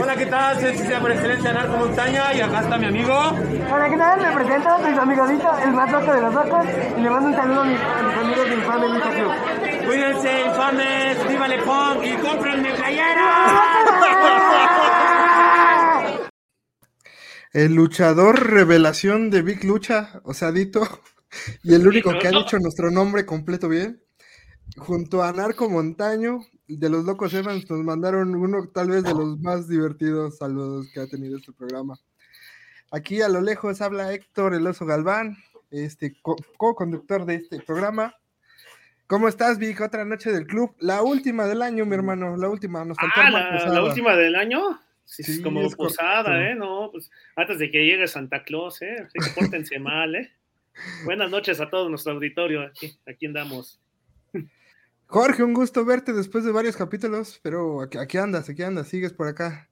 Hola, ¿qué tal? Soy Chicha por excelencia Narco Montaña y acá está mi amigo. Hola, ¿qué tal? Me presento, soy su amigo Vito, el más loco de los locos, y le mando un saludo a mis, a mis amigos de Infame Lucha Club. Cuídense, infames, viva Le Punk y cómprenme playera. El luchador revelación de Big Lucha, o sea, Dito, y el único que ha dicho nuestro nombre completo bien, junto a Narco Montaño, de los Locos Evans, nos mandaron uno tal vez de los más divertidos saludos que ha tenido este programa. Aquí a lo lejos habla Héctor El Oso Galván, este co-conductor de este programa. ¿Cómo estás, Vic? Otra noche del club. La última del año, mi hermano. La última. Nos ah, la, la, última del año. Sí, es como posada, ¿eh? No, pues antes de que llegue Santa Claus, ¿eh? Así que pórtense mal, ¿eh? Buenas noches a todo nuestro auditorio. Aquí, aquí andamos. Jorge, un gusto verte después de varios capítulos, pero aquí, aquí, andas, aquí andas, sigues por acá.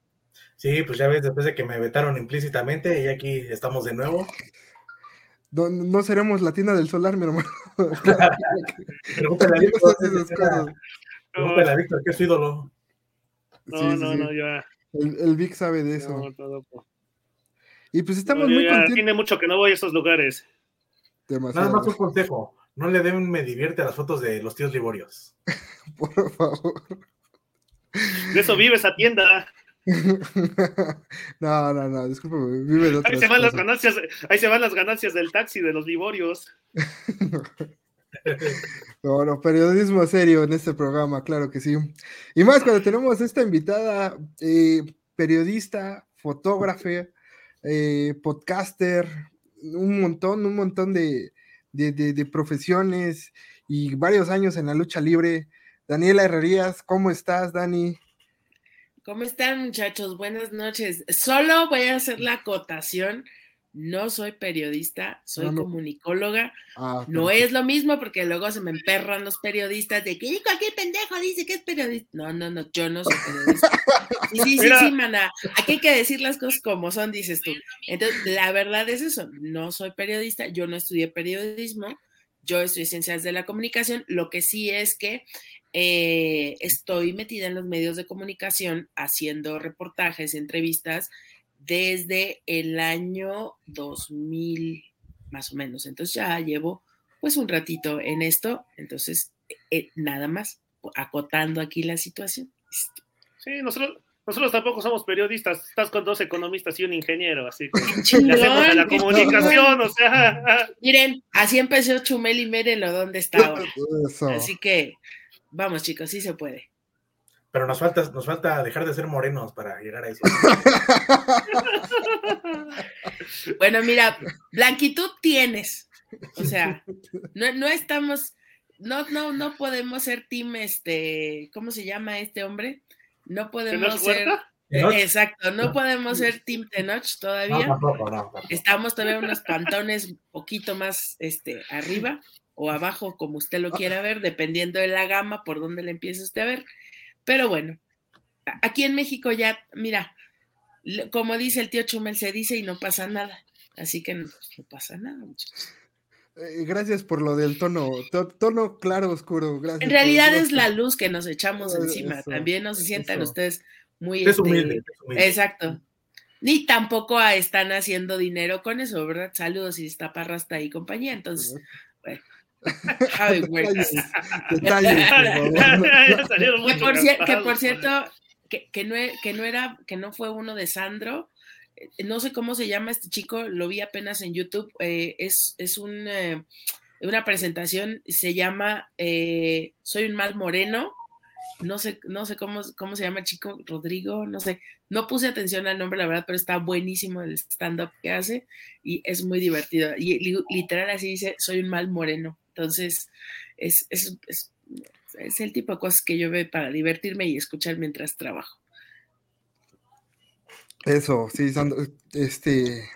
Sí, pues ya ves, después de que me vetaron implícitamente, y aquí estamos de nuevo. No, no seremos la tienda del solar, mi hermano. Pregúntale a Víctor, Pregúntale a Víctor, que es ídolo. No, no, no, ya. El, Vic sabe de eso. Y pues estamos muy contentos. Tiene mucho que no voy a esos lugares. Nada más un consejo. No le den me divierte a las fotos de los tíos Liborios. Por favor. De eso vive esa tienda. no, no, no, discúlpame, vive de ahí se van las ganancias, ahí se van las ganancias del taxi de los Liborios. no, no, periodismo serio en este programa, claro que sí. Y más cuando tenemos esta invitada, eh, periodista, fotógrafa, eh, podcaster, un montón, un montón de, de, profesiones y varios años en la lucha libre. Daniela Herrerías, ¿cómo estás, Dani? ¿Cómo están, muchachos? Buenas noches. Solo voy a hacer la acotación. No soy periodista, soy ah, comunicóloga. Ah, no es lo mismo porque luego se me emperran los periodistas de que cualquier pendejo dice que es periodista. No, no, no, yo no soy periodista. Sí, sí, sí, sí, mana. Aquí hay que decir las cosas como son, dices tú. Entonces, la verdad es eso. No soy periodista, yo no estudié periodismo, yo estudié ciencias de la comunicación. Lo que sí es que eh, estoy metida en los medios de comunicación haciendo reportajes, entrevistas desde el año 2000, más o menos. Entonces ya llevo pues un ratito en esto, entonces eh, nada más acotando aquí la situación. Sí, nosotros, nosotros tampoco somos periodistas, estás con dos economistas y un ingeniero, así que hacemos la comunicación, o sea. Miren, así empezó Chumel y mírenlo dónde está ahora. Así que, vamos chicos, sí se puede. Pero nos falta, nos falta dejar de ser morenos para llegar a eso. bueno, mira, blanquitud tienes. O sea, no, no estamos, no, no, no podemos ser team, este, ¿cómo se llama este hombre? No podemos ser. Exacto, no podemos ser Team Tenoch todavía. Estamos todavía unos pantones un poquito más este, arriba o abajo, como usted lo quiera ver, dependiendo de la gama, por donde le empiece usted a ver. Pero bueno, aquí en México ya, mira, como dice el tío Chumel, se dice y no pasa nada. Así que no, pasa nada, muchachos. Eh, gracias por lo del tono, tono claro, oscuro. Gracias en realidad es la luz que nos echamos encima. También no se sientan ustedes muy... Es humilde, Exacto. Ni tampoco están haciendo dinero con eso, ¿verdad? Saludos y está Parrasta y compañía. Entonces, bueno, que, por cierto, que, no, e, que no era, que no fue uno de Sandro. Eh, no sé cómo se llama este chico, lo vi apenas en YouTube. Eh, es, es un, eh, una presentación, se llama Soy un mal moreno. No sé, no sé cómo, cómo se llama el chico, Rodrigo, no sé. No puse atención al nombre, la verdad, pero está buenísimo el stand-up que hace y es muy divertido. Y literal así dice, soy un mal moreno. Entonces, es, es, es, el tipo de cosas que yo veo para divertirme y escuchar mientras trabajo. Eso, sí, Sandro, este,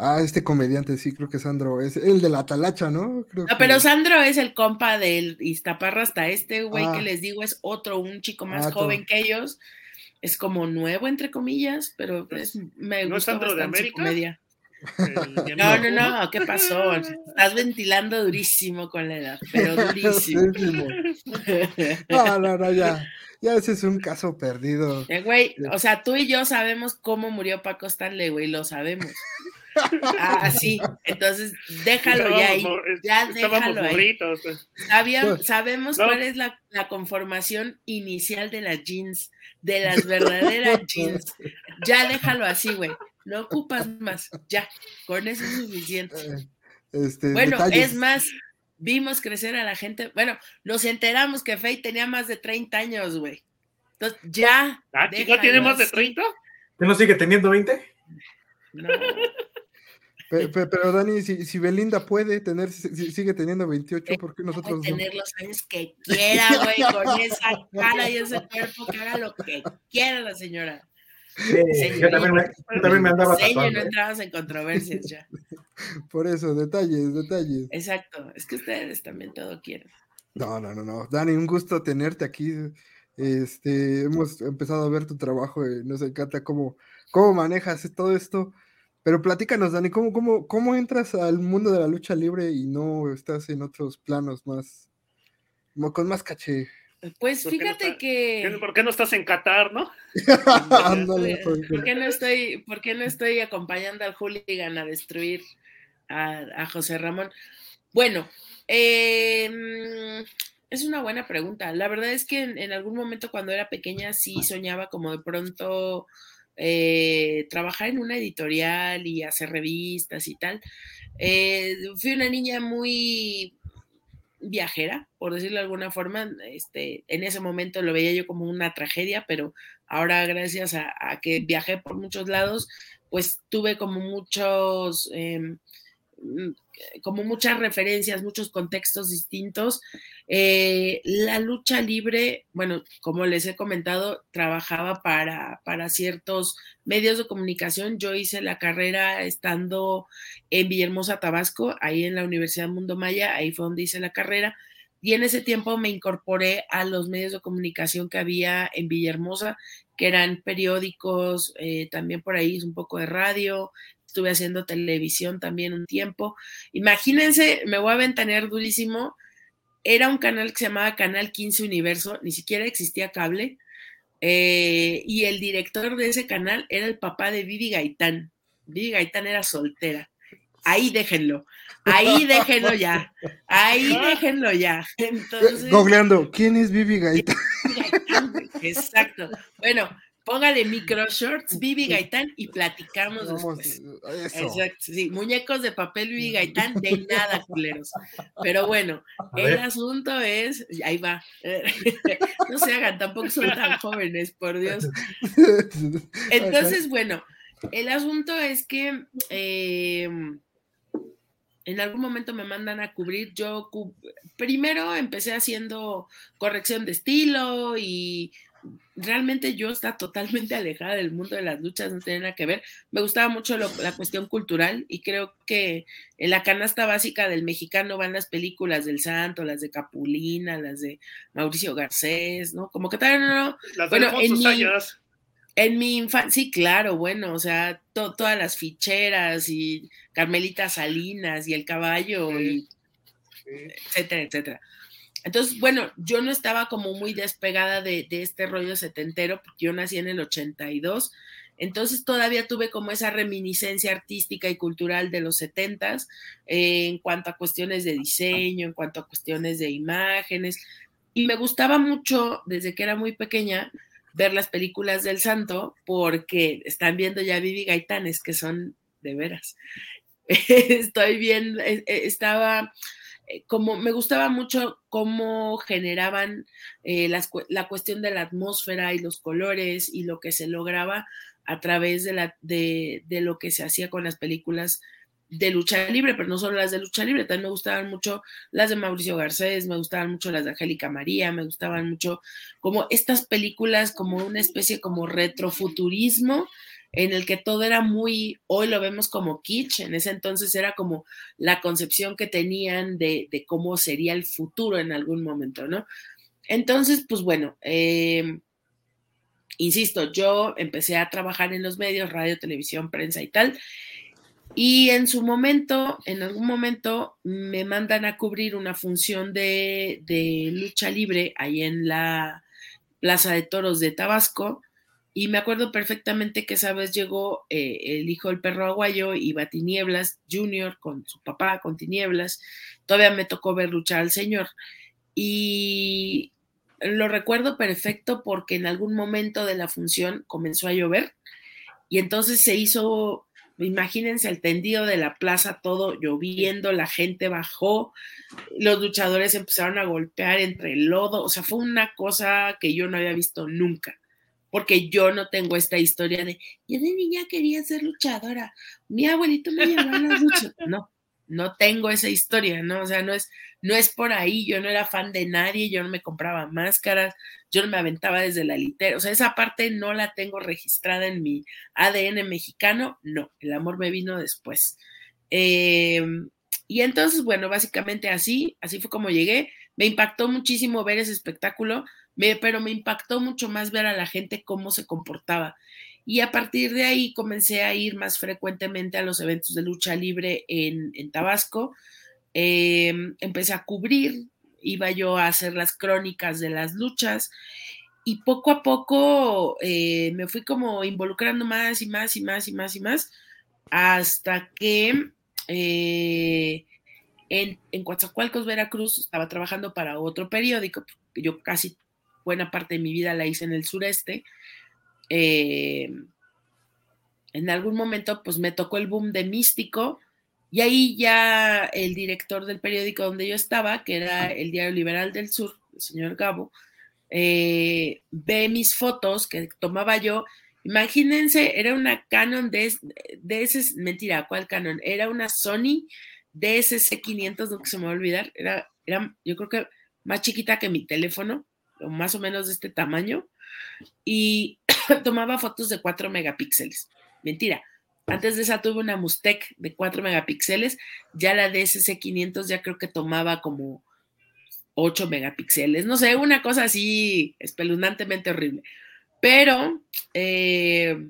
Ah, este comediante, sí, creo que Sandro es el de la talacha, ¿no? no, pero Sandro es el compa del Iztaparra hasta este güey que ah. les digo es otro, un chico más ah, joven que ellos. Es como nuevo, entre comillas, pero es, me ¿No gusta Sandro de América? comedia. No, no, no, ¿qué pasó? Estás ventilando durísimo con la edad, pero durísimo. No, no, no, ya. ya ese es un caso perdido. Eh, güey, o sea, tú y yo sabemos cómo murió Paco Stanley, güey, lo sabemos. Ah, sí, entonces déjalo ya ahí. Ya déjalo ahí. Pues. sabemos cuál es la, conformación inicial de las jeans, de las verdaderas jeans. Ya déjalo así, güey. No ocupas más. Ya, con eso es suficiente. Eh, este, bueno, es más, vimos crecer a la gente. Bueno, nos enteramos que Faye tenía más de 30 años, güey. Entonces, ya. ¿Ah, chico, tiene más de 30? ¿Que no sigue teniendo 20? No. Pero, Dani, si, Belinda puede tener, sigue teniendo 28, ¿por qué nosotros puede tener los años que quiera, güey, con esa cara y ese cuerpo, que haga lo que quiera la señora. Yo, también me, yo también me andaba tatuando. no entrabas en controversias ya. Por eso, detalles, detalles. Exacto, es que ustedes también todo quieren. No, no, no, no. Dani, un gusto tenerte aquí. Este, hemos empezado a ver tu trabajo y nos encanta cómo, cómo manejas todo esto. Pero platícanos, Dani, ¿cómo, cómo, ¿cómo entras al mundo de la lucha libre y no estás en otros planos más, con más caché? Pues fíjate que. ¿Por qué no estás en Qatar, no? ¿Por qué no estoy, por qué no estoy acompañando al hooligan a destruir a, José Ramón? Bueno, em, es una buena pregunta. La verdad es que en, algún momento cuando era pequeña sí soñaba como de pronto eh, trabajar en una editorial y hacer revistas y tal. Eh, fui una niña muy viajera, por decirlo de alguna forma. Este, en ese momento lo veía yo como una tragedia, pero ahora gracias a, que viajé por muchos lados, pues tuve como muchos... Em, como muchas referencias, muchos contextos distintos. Eh, la lucha libre, bueno, como les he comentado, trabajaba para, para ciertos medios de comunicación. Yo hice la carrera estando en Villahermosa, Tabasco, ahí en la Universidad Mundo Maya, ahí fue donde hice la carrera. Y en ese tiempo me incorporé a los medios de comunicación que había en Villahermosa, que eran periódicos, eh, también por ahí un poco de radio, estuve haciendo televisión también un tiempo. Imagínense, me voy a ventanear durísimo. Era un canal que se llamaba Canal 15 Universo, ni siquiera existía cable. Eh, y el director de ese canal era el papá de Vivi Gaitán. Vivi Gaitán era soltera. Ahí déjenlo. Ahí déjenlo ya. Ahí déjenlo ya. Entonces. Googleando, ¿quién es Vivi Gaitán? Exacto. Bueno, póngale micro shorts, Vivi Gaitán y platicamos después. Exacto, sí, muñecos de papel Vivi Gaitán, de nada, culeros. Pero bueno, el asunto es, ahí va, no se hagan, tampoco son tan jóvenes, por Dios. Entonces, bueno, el asunto es que em, en algún momento me mandan a cubrir, yo primero empecé haciendo corrección de estilo y realmente yo estaba totalmente alejada del mundo de las luchas, no tenía nada que ver. Me gustaba mucho la cuestión cultural y creo que en la canasta básica del mexicano van las películas del Santo, las de Capulina, las de Mauricio Garcés, ¿no? Como que tal, no, Las bueno, en mi, en mi infancia, sí, claro, bueno, o sea, todas las ficheras y Carmelita Salinas y el caballo, y, etcétera, etcétera. Entonces, bueno, yo no estaba como muy despegada de, este rollo setentero, porque yo nací en el 82, entonces todavía tuve como esa reminiscencia artística y cultural de los setentas eh, en cuanto a cuestiones de diseño, en cuanto a cuestiones de imágenes, y me gustaba mucho desde que era muy pequeña ver las películas del santo porque están viendo ya Vivi Gaitanes, que son de veras. Estoy viendo, eh, eh, estaba como me gustaba mucho cómo generaban eh, la cuestión de la atmósfera y los colores y lo que se lograba a través de, la, de, lo que se hacía con las películas de lucha libre, pero no solo las de lucha libre, también me gustaban mucho las de Mauricio Garcés, me gustaban mucho las de Angélica María, me gustaban mucho como estas películas como una especie como retrofuturismo en el que todo era muy, hoy lo vemos como kitsch, en ese entonces era como la concepción que tenían de, cómo sería el futuro en algún momento, ¿no? Entonces, pues bueno, em, insisto, yo empecé a trabajar en los medios, radio, televisión, prensa y tal, y en su momento, en algún momento, me mandan a cubrir una función de, de lucha libre ahí en la Plaza de Toros de Tabasco. Y me acuerdo perfectamente que esa vez llegó eh, el hijo del perro aguayo, iba Tinieblas Junior con su papá, con Tinieblas. Todavía me tocó ver luchar al señor. Y lo recuerdo perfecto porque en algún momento de la función comenzó a llover y entonces se hizo, imagínense el tendido de la plaza, todo lloviendo, la gente bajó, los luchadores empezaron a golpear entre el lodo, o sea, fue una cosa que yo no había visto nunca, porque yo no tengo esta historia de, yo de niña quería ser luchadora, mi abuelito me llevó a la lucha, no, no tengo esa historia, ¿no? O sea, no es, no es por ahí, yo no era fan de nadie, yo no me compraba máscaras, yo no me aventaba desde la litera, o sea, esa parte no la tengo registrada en mi ADN mexicano, no, el amor me vino después. Em, y entonces, bueno, básicamente así, así fue como llegué. Me impactó muchísimo ver ese espectáculo, pero me impactó mucho más ver a la gente cómo se comportaba. Y a partir de ahí comencé a ir más frecuentemente a los eventos de lucha libre en, Tabasco. Em, empecé a cubrir, iba yo a hacer las crónicas de las luchas y poco a poco eh, me fui como involucrando más y más y más y más y más hasta que eh, en, en Coatzacoalcos, Veracruz, estaba trabajando para otro periódico, yo casi buena parte de mi vida la hice en el sureste, eh, en algún momento pues me tocó el boom de Místico y ahí ya el director del periódico donde yo estaba, que era el Diario Liberal del Sur, el señor Gabo, eh, ve mis fotos que tomaba yo. Imagínense, era una Canon de, de mentira, ¿cuál Canon? Era una Sony DSC500, no que se me va a olvidar, era, era yo creo que más chiquita que mi teléfono, más o menos de este tamaño, y tomaba fotos de 4 megapíxeles. Mentira. Antes de esa tuve una Mustec de 4 megapíxeles, ya la DSC500 ya creo que tomaba como 8 megapíxeles, no sé, una cosa así espeluznantemente horrible. Pero eh,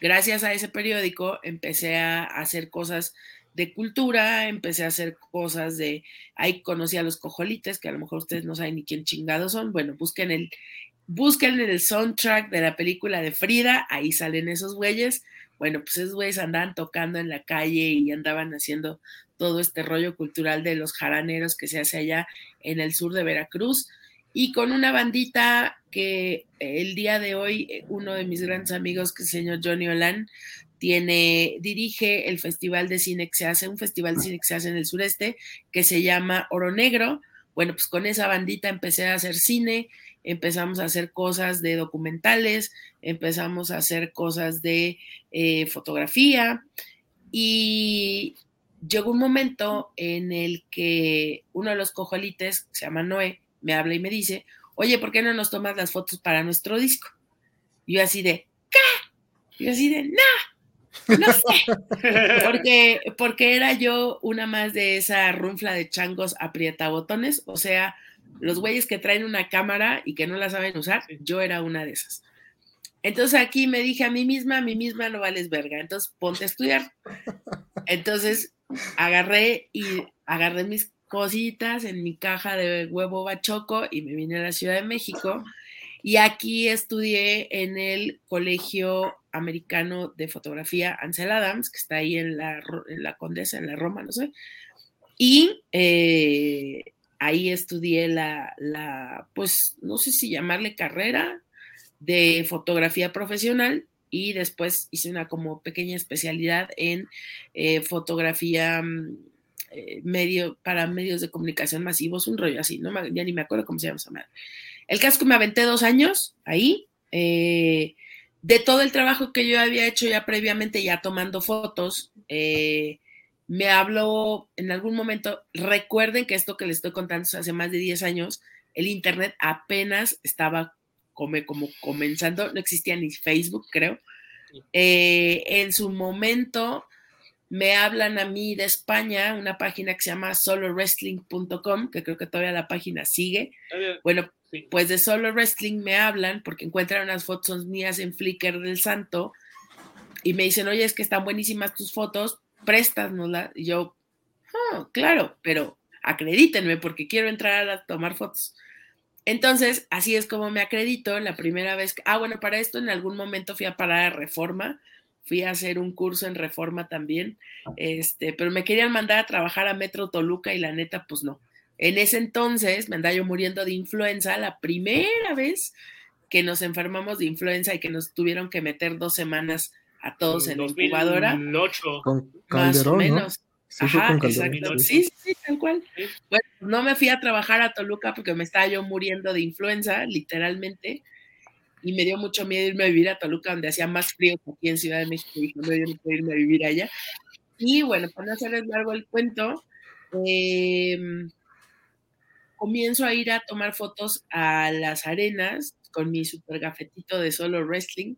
gracias a ese periódico empecé a hacer cosas de cultura, empecé a hacer cosas de, ahí conocí a los cojolites, que a lo mejor ustedes no saben ni quién chingados son, bueno, busquen el, busquen el soundtrack de la película de Frida, ahí salen esos güeyes. Bueno, pues esos güeyes andaban tocando en la calle y andaban haciendo todo este rollo cultural de los jaraneros que se hace allá en el sur de Veracruz. Y con una bandita que el día de hoy, eh, uno de mis grandes amigos, que es el señor Johnny Olan, tiene, dirige el festival de cine que se hace, un festival de cine que se hace en el sureste, que se llama Oro Negro. Bueno, pues con esa bandita empecé a hacer cine, empezamos a hacer cosas de documentales, empezamos a hacer cosas de eh, fotografía y llegó un momento en el que uno de los cojolites, se llama Noé, me habla y me dice, oye, ¿por qué no nos tomas las fotos para nuestro disco? Y yo así de, ¿qué? Y yo así de, no, no sé, porque, porque era yo una más de esa runfla de changos aprietabotones, o sea, los güeyes que traen una cámara y que no la saben usar, yo era una de esas. Entonces aquí me dije a mí misma, a mí misma no vales verga, entonces ponte a estudiar. Entonces agarré y agarré mis cositas en mi caja de huevo bachoco y me vine a la Ciudad de México y aquí estudié en el Colegio Americano de Fotografía Ansel Adams, que está ahí en la, en la Condesa, en la Roma, no sé. Y eh, ahí estudié la, la, pues no sé si llamarle carrera de fotografía profesional y después hice una como pequeña especialidad en eh, fotografía mm, eh, medio, para medios de comunicación masivos, un rollo así, no ya ni me acuerdo cómo se llama esa madre. El caso que me aventé dos años ahí, eh, de todo el trabajo que yo había hecho ya previamente, ya tomando fotos, eh, me habló en algún momento, recuerden que esto que les estoy contando hace más de 10 años, el Internet apenas estaba como, como comenzando, no existía ni Facebook, creo. Eh, en su momento me hablan a mí de España, una página que se llama solowrestling.com, que creo que todavía la página sigue. Bueno, pues de Solo Wrestling me hablan porque encuentran unas fotos mías en Flickr del Santo y me dicen, oye, es que están buenísimas tus fotos, préstanosla. Y yo, oh, claro, pero acredítenme porque quiero entrar a tomar fotos. Entonces, así es como me acredito la primera vez. Que, ah, bueno, para esto en algún momento fui a parar a Reforma, fui a hacer un curso en Reforma también, este, pero me querían mandar a trabajar a Metro Toluca y la neta, pues no. En ese entonces me andaba yo muriendo de influenza, la primera vez que nos enfermamos de influenza y que nos tuvieron que meter dos semanas a todos en, la incubadora. Con más o menos. Sí, Ajá, exacto. Sí, sí, tal cual. Bueno, no me fui a trabajar a Toluca porque me estaba yo muriendo de influenza, literalmente, y me dio mucho miedo irme a vivir a Toluca, donde hacía más frío que aquí en Ciudad de México, y no me dio miedo irme a vivir allá. Y bueno, para no hacerles largo el cuento, em, comienzo a ir a tomar fotos a las arenas con mi super gafetito de solo wrestling,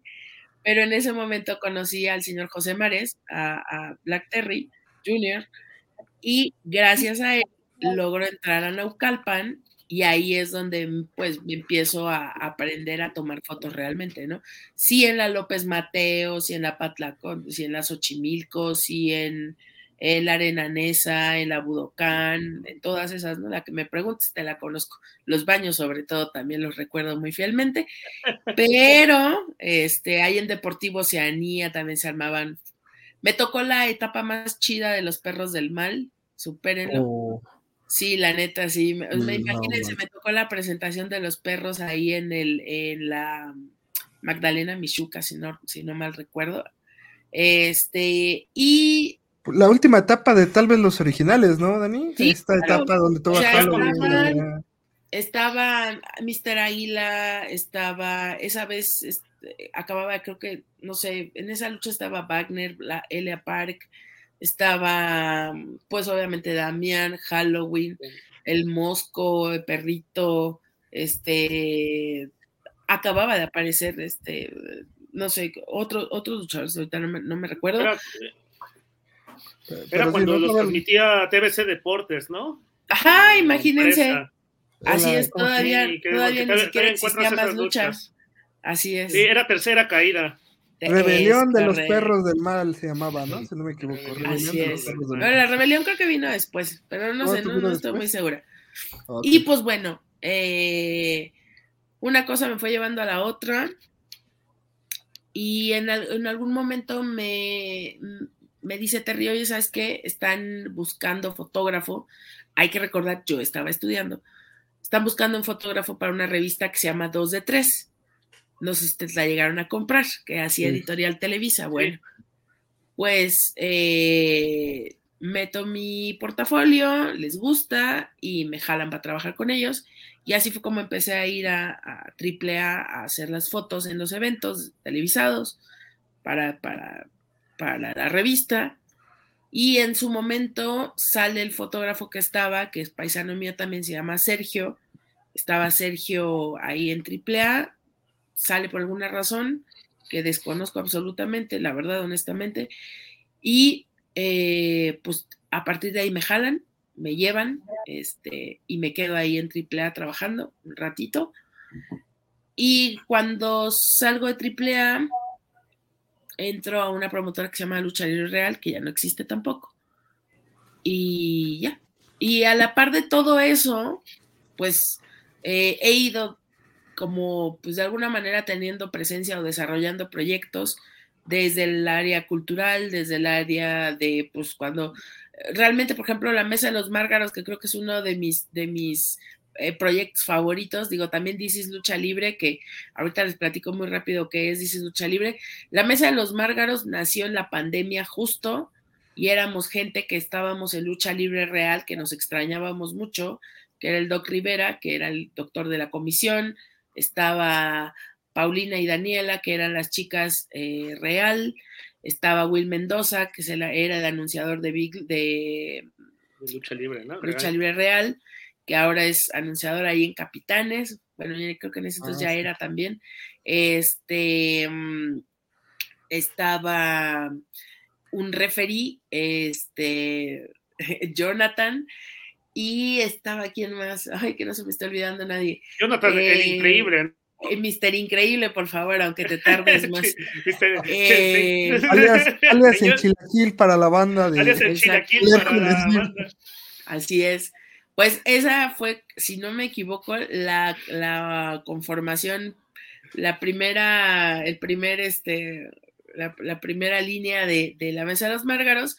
pero en ese momento conocí al señor José Mares, a, Black Terry Jr., y gracias a él logro entrar a Naucalpan y ahí es donde pues me empiezo a, aprender a tomar fotos realmente, ¿no? Sí en la López Mateo, sí en la Patlacón, sí en la Xochimilco, sí en en la Arenanesa, en la Budocán, en todas esas, ¿no? La que me preguntes, te la conozco. Los baños, sobre todo, también los recuerdo muy fielmente. Pero, este, ahí en Deportivo Oceanía también se armaban. Me tocó la etapa más chida de los perros del mal, supérenlo. Oh. Sí, la neta, sí. Me, imagínense, me tocó la presentación de los perros ahí en el, en la Magdalena Michuca, si no, si no mal recuerdo. Este, y la última etapa de tal vez los originales, ¿no, Dani? Esta etapa donde todo estaba, estaba Mr. Águila, estaba, esa vez este, acababa, creo que, no sé, en esa lucha estaba Wagner, la Elia Park, estaba, pues obviamente Damián, Halloween, el Mosco, el perrito, este, acababa de aparecer, este, no sé, otro, otros luchadores, ahorita no me, recuerdo. Era cuando los transmitía TBC Deportes, ¿no? Ajá, imagínense. Así es, todavía, todavía ni siquiera existían más luchas. Así es. Sí, era tercera caída. Rebelión de los perros del mal se llamaba, ¿no? Si no me equivoco. Así es. la rebelión creo que vino después, pero no, sé, no, estoy muy segura. Y pues bueno, eh, una cosa me fue llevando a la otra. Y en, en algún momento me, me dice Terry, oye, ¿sabes qué? Están buscando fotógrafo. Hay que recordar, yo estaba estudiando. Están buscando un fotógrafo para una revista que se llama 2 de 3. No sé si ustedes la llegaron a comprar, que hacía Editorial Televisa. Bueno, pues eh, meto mi portafolio, les gusta y me jalan para trabajar con ellos. Y así fue como empecé a ir a, a AAA a hacer las fotos en los eventos televisados para, para para la, revista. Y en su momento sale el fotógrafo que estaba, que es paisano mío también, se llama Sergio. Estaba Sergio ahí en AAA, sale por alguna razón que desconozco absolutamente, la verdad, honestamente. Y eh, pues a partir de ahí me jalan, me llevan, este, y me quedo ahí en AAA trabajando un ratito. Y cuando salgo de AAA, entro a una promotora que se llama Lucha Libre Real, que ya no existe tampoco. Y ya. Y a la par de todo eso, pues eh, he ido como, pues de alguna manera teniendo presencia o desarrollando proyectos desde el área cultural, desde el área de, pues cuando realmente, por ejemplo, la Mesa de los Márgaros, que creo que es uno de mis, de mis eh, proyectos favoritos. Digo, también Dices Lucha Libre, que ahorita les platico muy rápido qué es Dices Lucha Libre. La Mesa de los Márgaros nació en la pandemia justo y éramos gente que estábamos en lucha libre real, que nos extrañábamos mucho, que era el Doc Rivera, que era el doctor de la comisión, estaba Paulina y Daniela, que eran las chicas eh, real, estaba Will Mendoza, que era el anunciador de, de, lucha libre, ¿no? Lucha libre real que ahora es anunciador ahí en Capitanes, bueno, creo que en ese entonces ah, ya era también, este, mm, estaba un referí, este, Jonathan, y estaba quien más, ay, que no se me está olvidando nadie. Jonathan, el eh, increíble. Eh, Mister Increíble, por favor, aunque te tardes más. eh, alias, alias Chilaquil para la banda de. Alias Chilaquil para la banda. Así es Pues esa fue, si no me equivoco, la, la conformación, la primera, el primer, este, la, la primera línea de, de, la mesa de los márgaros.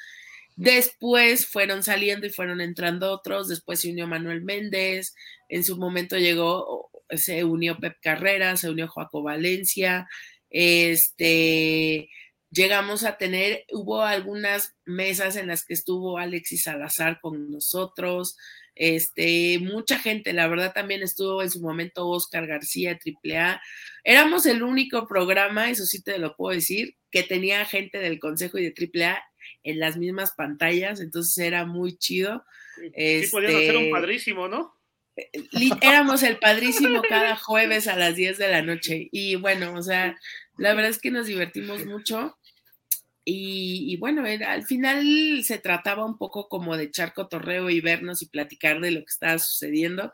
Después fueron saliendo y fueron entrando otros. Después se unió Manuel Méndez. En su momento llegó, se unió Pep Carrera, se unió Joaco Valencia. Este, llegamos a tener, hubo algunas mesas en las que estuvo Alexis Salazar con nosotros, este, mucha gente, la verdad también estuvo en su momento Oscar García, AAA. Éramos el único programa, eso sí te lo puedo decir, que tenía gente del Consejo y de AAA en las mismas pantallas, entonces era muy chido. Sí, este, podían hacer un padrísimo, ¿no? Eh, éramos el padrísimo cada jueves a las 10 de la noche y bueno, o sea, la verdad es que nos divertimos mucho y, bueno, al final se trataba un poco como de echar cotorreo y vernos y platicar de lo que estaba sucediendo.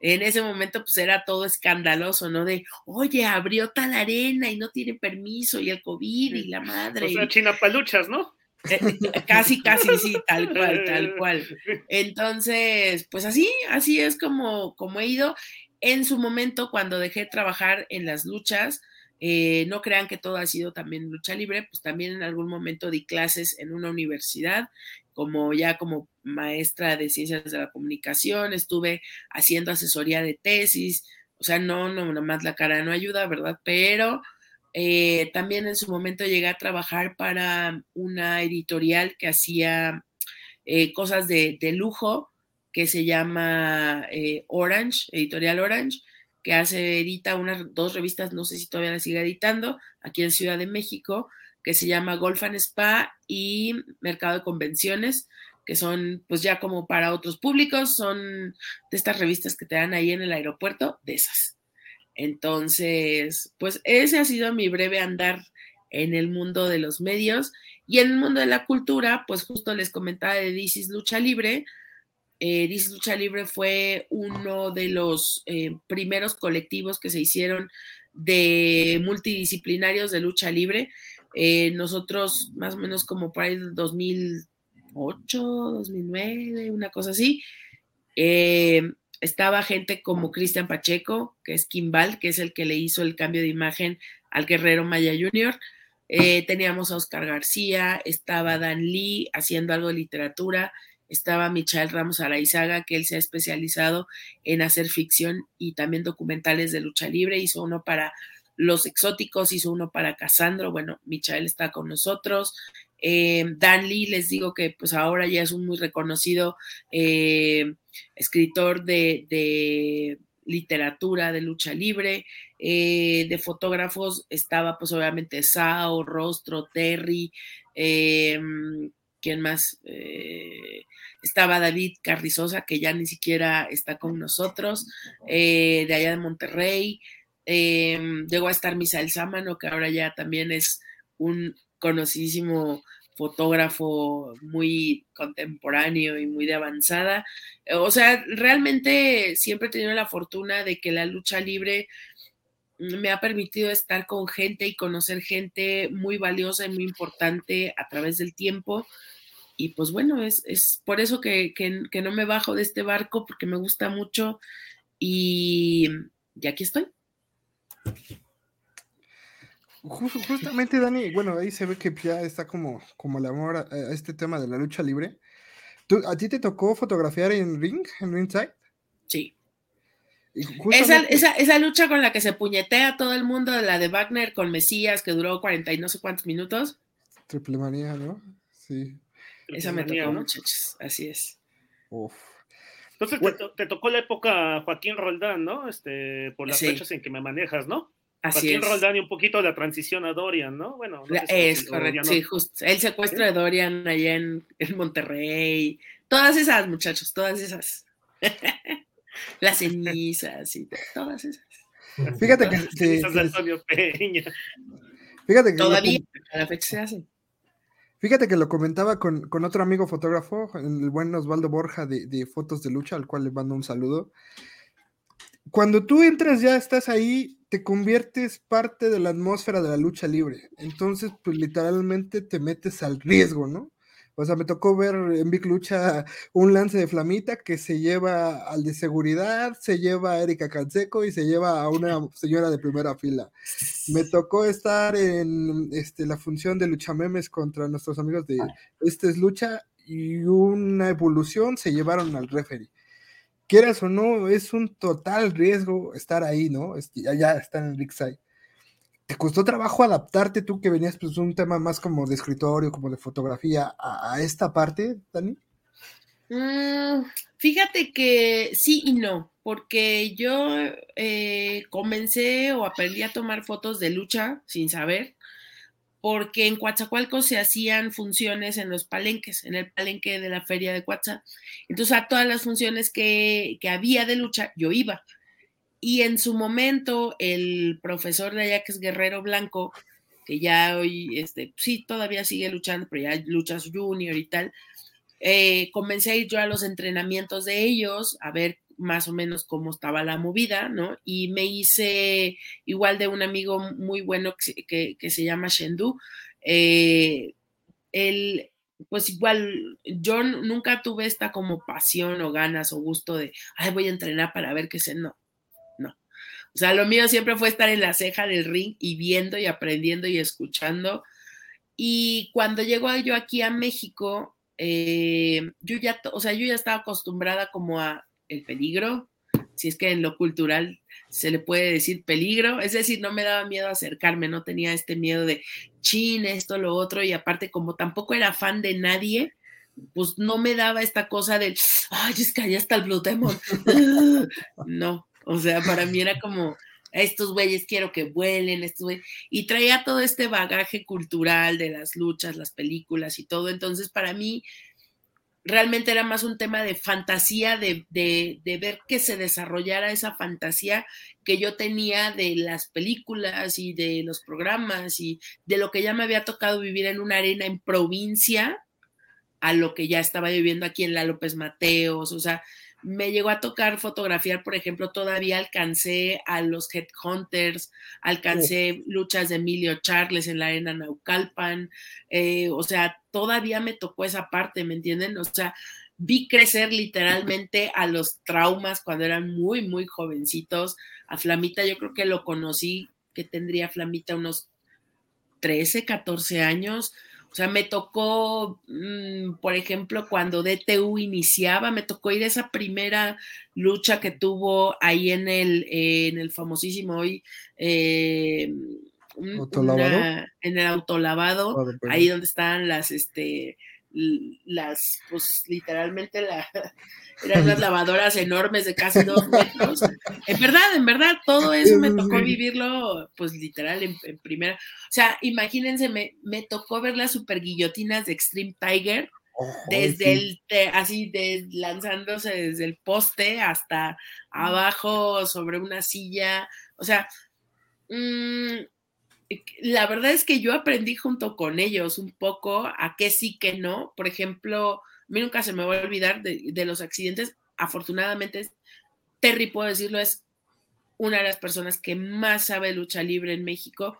En ese momento, pues era todo escandaloso, ¿no? De, oye, abrió tal arena y no tiene permiso, y el COVID y la madre. O sea, chinapaluchas, ¿no? Eh, casi, casi, sí, tal cual, tal cual. Entonces, pues así, así es como, como he ido. En su momento, cuando dejé de trabajar en las luchas, eh, no crean que todo ha sido también lucha libre, pues también en algún momento di clases en una universidad, como ya como maestra de ciencias de la comunicación, estuve haciendo asesoría de tesis, o sea, no, no, nada más la cara no ayuda, ¿verdad? Pero eh, también en su momento llegué a trabajar para una editorial que hacía eh, cosas de, de, lujo, que se llama Orange, Editorial Orange, que hace, edita unas dos revistas, no sé si todavía la sigue editando, aquí en Ciudad de México, que se llama Golf and Spa y Mercado de Convenciones, que son pues ya como para otros públicos, son de estas revistas que te dan ahí en el aeropuerto, de esas. Entonces, pues ese ha sido mi breve andar en el mundo de los medios y en el mundo de la cultura, pues justo les comentaba de Dicis Lucha Libre, eh, Lucha Libre fue uno de los eh, primeros colectivos que se hicieron de multidisciplinarios de lucha libre. Eh, nosotros, más o menos como por ahí 2008, 2009, una cosa así, eh, estaba gente como Cristian Pacheco, que es Kimbal, que es el que le hizo el cambio de imagen al Guerrero Maya Jr. teníamos a Oscar García, estaba Dan Lee haciendo algo de literatura, estaba Michael Ramos Araizaga, que él se ha especializado en hacer ficción y también documentales de lucha libre, hizo uno para Los Exóticos, hizo uno para Casandro, bueno, Michael está con nosotros. Eh, Dan Lee, les digo que pues ahora ya es un muy reconocido eh, escritor de, de, literatura de lucha libre, eh, de fotógrafos estaba pues obviamente Sao, Rostro, Terry, ¿quién más? estaba David Carrizosa, que ya ni siquiera está con nosotros, eh, de allá de Monterrey, llegó a estar Misael Sámano, que ahora ya también es un conocidísimo fotógrafo muy contemporáneo y muy de avanzada. O sea, realmente siempre he tenido la fortuna de que la lucha libre me ha permitido estar con gente y conocer gente muy valiosa y muy importante a través del tiempo y pues bueno, es, es por eso que, que, no me bajo de este barco, porque me gusta mucho y, y aquí estoy. Justamente, Dani, bueno, ahí se ve que ya está como, como el amor a, este tema de la lucha libre. ¿Tú, ¿A ti te tocó fotografiar en Ring, en Ringside? Sí. Esa, esa, esa, lucha con la que se puñetea todo el mundo, la de Wagner con Mesías, que duró 40 y no sé cuántos minutos. Triple manía, ¿no? Sí. Esa me tocó, muchachos, así es. Uf. Entonces te, tocó la época Joaquín Roldán, ¿no? Este, por las fechas en que me manejas, ¿no? Así Joaquín Roldán y un poquito la transición a Dorian, ¿no? Bueno, es correcto, sí, justo. El secuestro de Dorian allá en, Monterrey. Todas esas, muchachos, todas esas. las cenizas y todas esas. Fíjate que. cenizas de Antonio Peña. Fíjate que. Todavía, a la fecha se hacen. Fíjate que lo comentaba con, otro amigo fotógrafo, el buen Osvaldo Borja de, Fotos de Lucha, al cual le mando un saludo. Cuando tú entras ya estás ahí, te conviertes parte de la atmósfera de la lucha libre. Entonces, pues literalmente te metes al riesgo, ¿no? O sea, me tocó ver en Big Lucha un lance de flamita que se lleva al de seguridad, se lleva a Erika Canseco y se lleva a una señora de primera fila. Me tocó estar en este, la función de Lucha Memes contra nuestros amigos de Este es Lucha y una evolución se llevaron al referee. Quieras o no, es un total riesgo estar ahí, ¿no? Allá está en el Rickside. ¿Te costó trabajo adaptarte tú que venías pues un tema más como de escritorio, como de fotografía, a, esta parte, Dani? Mm, fíjate que sí y no, porque yo eh, comencé o aprendí a tomar fotos de lucha sin saber, porque en Coatzacoalcos se hacían funciones en los palenques, en el palenque de la feria de Coatza. Entonces a todas las funciones que, que había de lucha yo iba y en su momento, el profesor de allá, que es Guerrero Blanco, que ya hoy, este, sí, todavía sigue luchando, pero ya luchas junior y tal, eh, comencé a ir yo a los entrenamientos de ellos, a ver más o menos cómo estaba la movida, ¿no? Y me hice igual de un amigo muy bueno que, se llama Shendu. Eh, él, pues igual, yo nunca tuve esta como pasión o ganas o gusto de, ay, voy a entrenar para ver qué sé, no. O sea, lo mío siempre fue estar en la ceja del ring y viendo y aprendiendo y escuchando. Y cuando llego yo aquí a México, eh, yo ya, o sea, yo ya estaba acostumbrada como a el peligro, si es que en lo cultural se le puede decir peligro, es decir, no me daba miedo acercarme, no tenía este miedo de chin, esto, lo otro, y aparte como tampoco era fan de nadie, pues no me daba esta cosa del, ay, es que allá está el Blue Demon. no, o sea, para mí era como, estos güeyes quiero que vuelen, estos. Y traía todo este bagaje cultural de las luchas, las películas y todo. Entonces, para mí, realmente era más un tema de fantasía, de, de, de, ver que se desarrollara esa fantasía que yo tenía de las películas y de los programas y de lo que ya me había tocado vivir en una arena en provincia a lo que ya estaba viviendo aquí en la López Mateos, o sea, me llegó a tocar fotografiar, por ejemplo, todavía alcancé a los Headhunters, alcancé luchas de Emilio Charles en la arena Naucalpan, eh, o sea, todavía me tocó esa parte, ¿me entienden? O sea, vi crecer literalmente a los traumas cuando eran muy, muy jovencitos. A Flamita yo creo que lo conocí, que tendría Flamita unos 13, 14 años. O sea, me tocó, mm, por ejemplo, cuando DTU iniciaba, me tocó ir a esa primera lucha que tuvo ahí en el, en el famosísimo hoy, eh, en el autolavado, ahí donde estaban las, este, las, pues literalmente la, eran unas lavadoras enormes de casi dos metros. En verdad, en verdad, todo eso me tocó vivirlo, pues literal, en, primera. O sea, imagínense, me, me tocó ver las super guillotinas de Extreme Tiger, desde el, así, de, lanzándose desde el poste hasta abajo sobre una silla. O sea, mmm, la verdad es que yo aprendí junto con ellos un poco a qué sí, que no. Por ejemplo, a mí nunca se me va a olvidar de, los accidentes. Afortunadamente, Terry, puedo decirlo, es una de las personas que más sabe lucha libre en México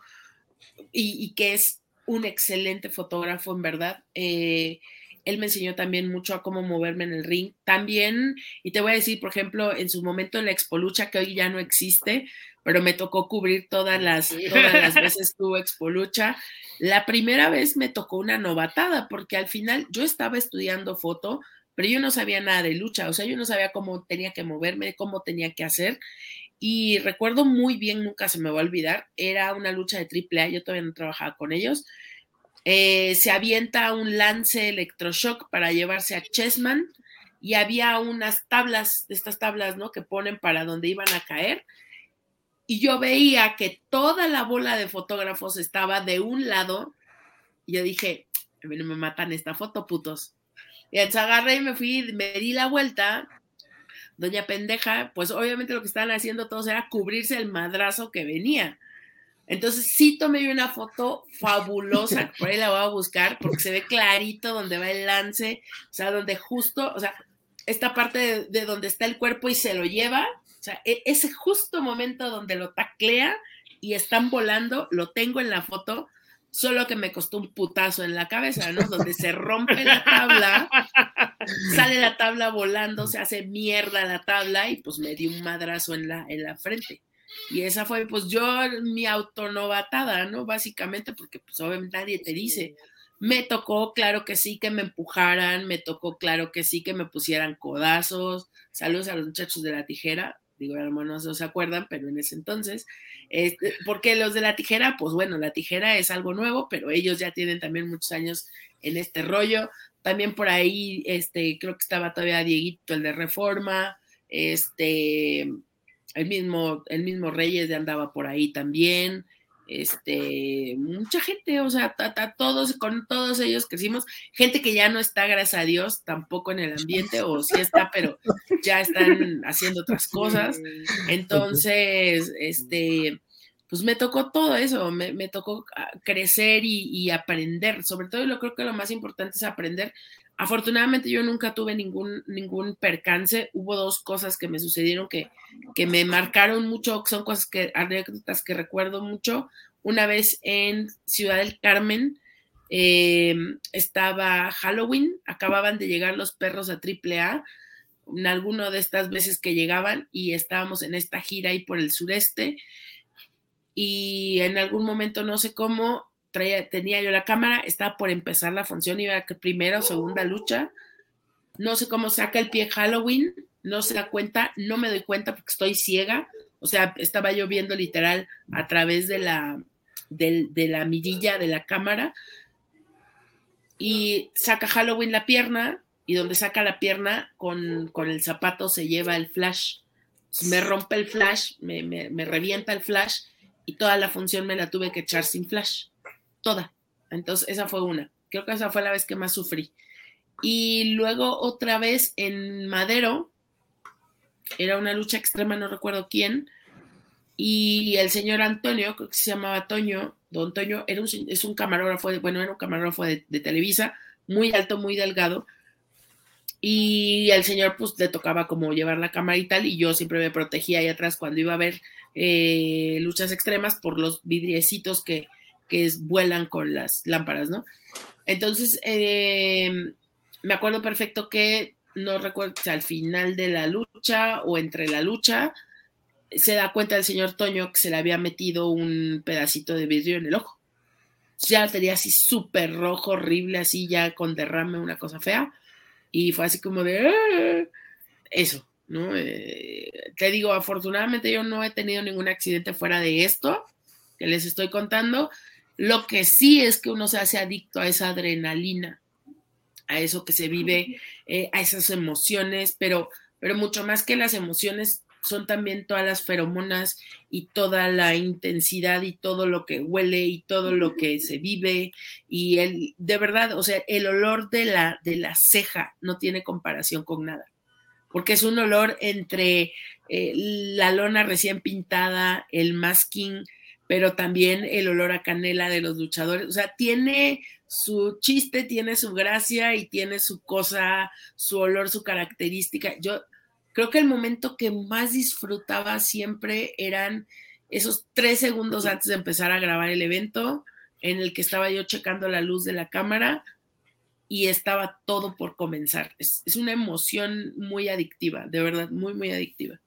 y, que es un excelente fotógrafo, en verdad. Eh, él me enseñó también mucho a cómo moverme en el ring. También, y te voy a decir, por ejemplo, en su momento en la Expolucha, que hoy ya no existe, pero me tocó cubrir todas las, todas las veces que hubo Expolucha. La primera vez me tocó una novatada, porque al final yo estaba estudiando foto, pero yo no sabía nada de lucha, o sea, yo no sabía cómo tenía que moverme, cómo tenía que hacer. Y recuerdo muy bien, nunca se me va a olvidar, era una lucha de AAA, yo todavía no trabajaba con ellos eh, se avienta un lance electroshock para llevarse a Chessman y había unas tablas, estas tablas, ¿no? Que ponen para donde iban a caer. Y yo veía que toda la bola de fotógrafos estaba de un lado. Y yo dije, me matan esta foto, putos. Y entonces agarré y me fui, me di la vuelta. Doña pendeja, pues obviamente lo que estaban haciendo todos era cubrirse el madrazo que venía. Entonces sí tomé una foto fabulosa, por ahí la voy a buscar porque se ve clarito donde va el lance, o sea, donde justo, o sea, esta parte de, donde está el cuerpo y se lo lleva, sea, e, ese justo momento donde lo taclea y están volando, lo tengo en la foto, solo que me costó un putazo en la cabeza, ¿no? Donde se rompe la tabla, sale la tabla volando, se hace mierda la tabla y pues me di un madrazo en la, en la frente. Y esa fue, pues yo, mi autonovatada, ¿no? Básicamente, porque pues obviamente nadie te dice. Me tocó, claro que sí, que me empujaran, me tocó, claro que sí, que me pusieran codazos. Saludos a los muchachos de la tijera, digo, hermanos no se acuerdan, pero en ese entonces, este, porque los de la tijera, pues bueno, la tijera es algo nuevo, pero ellos ya tienen también muchos años en este rollo. También por ahí, este, creo que estaba todavía Dieguito, el de Reforma, este, el mismo, el mismo Reyes andaba por ahí también, este, mucha gente, o sea, a, todos, con todos ellos crecimos, gente que ya no está, gracias a Dios, tampoco en el ambiente, o sí está, pero ya están haciendo otras cosas. Entonces, este, pues me tocó todo eso, me, tocó ah, crecer y, y, aprender, sobre todo yo creo que lo más importante es aprender Afortunadamente yo nunca tuve ningún, ningún percance. Hubo dos cosas que me sucedieron que, que me marcaron mucho, son cosas que, anécdotas que recuerdo mucho. Una vez en Ciudad del Carmen em, estaba Halloween, acababan de llegar los perros a AAA en alguna de estas veces que llegaban y estábamos en esta gira ahí por el sureste y en algún momento no sé cómo tenía yo la cámara, estaba por empezar la función, iba a primera o segunda lucha. No sé cómo saca el pie Halloween, no se da cuenta, no me doy cuenta porque estoy ciega. O sea, estaba yo viendo literal a través de la, de, la mirilla de la cámara. Y saca Halloween la pierna, y donde saca la pierna, con, con el zapato se lleva el flash. Me rompe el flash, me, me revienta el flash, y toda la función me la tuve que echar sin flash toda. Entonces, esa fue una. Creo que esa fue la vez que más sufrí. Y luego otra vez en Madero, era una lucha extrema, no recuerdo quién, y el señor Antonio, que se llamaba Toño, don Toño, era un, es un camarógrafo, bueno, era un camarógrafo de, Televisa, muy alto, muy delgado, y el señor pues le tocaba como llevar la cámara y tal, y yo siempre me protegía ahí atrás cuando iba a ver eh, luchas extremas por los vidriecitos que, que vuelan con las lámparas, ¿no? Entonces, eh, me acuerdo perfecto que, no recuerdo si al final de la lucha o entre la lucha, se da cuenta el señor Toño que se le había metido un pedacito de vidrio en el ojo. Ya tenía así súper rojo, horrible, así ya con derrame, una cosa fea. Y fue así como de... Ah", eso, ¿no? Eh, te digo, afortunadamente yo no he tenido ningún accidente fuera de esto que les estoy contando. Lo que sí es que uno se hace adicto a esa adrenalina, a eso que se vive, eh, a esas emociones, pero, pero mucho más que las emociones son también todas las feromonas y toda la intensidad y todo lo que huele y todo lo que se vive y el de verdad, o sea, el olor de la de la ceja no tiene comparación con nada. Porque es un olor entre eh, la lona recién pintada, el masking, pero también el olor a canela de los luchadores. O sea, tiene su chiste, tiene su gracia y tiene su cosa, su olor, su característica. Yo creo que el momento que más disfrutaba siempre eran esos tres segundos antes de empezar a grabar el evento, en el que estaba yo checando la luz de la cámara y estaba todo por comenzar. Es, es una emoción muy adictiva, de verdad, muy, muy adictiva.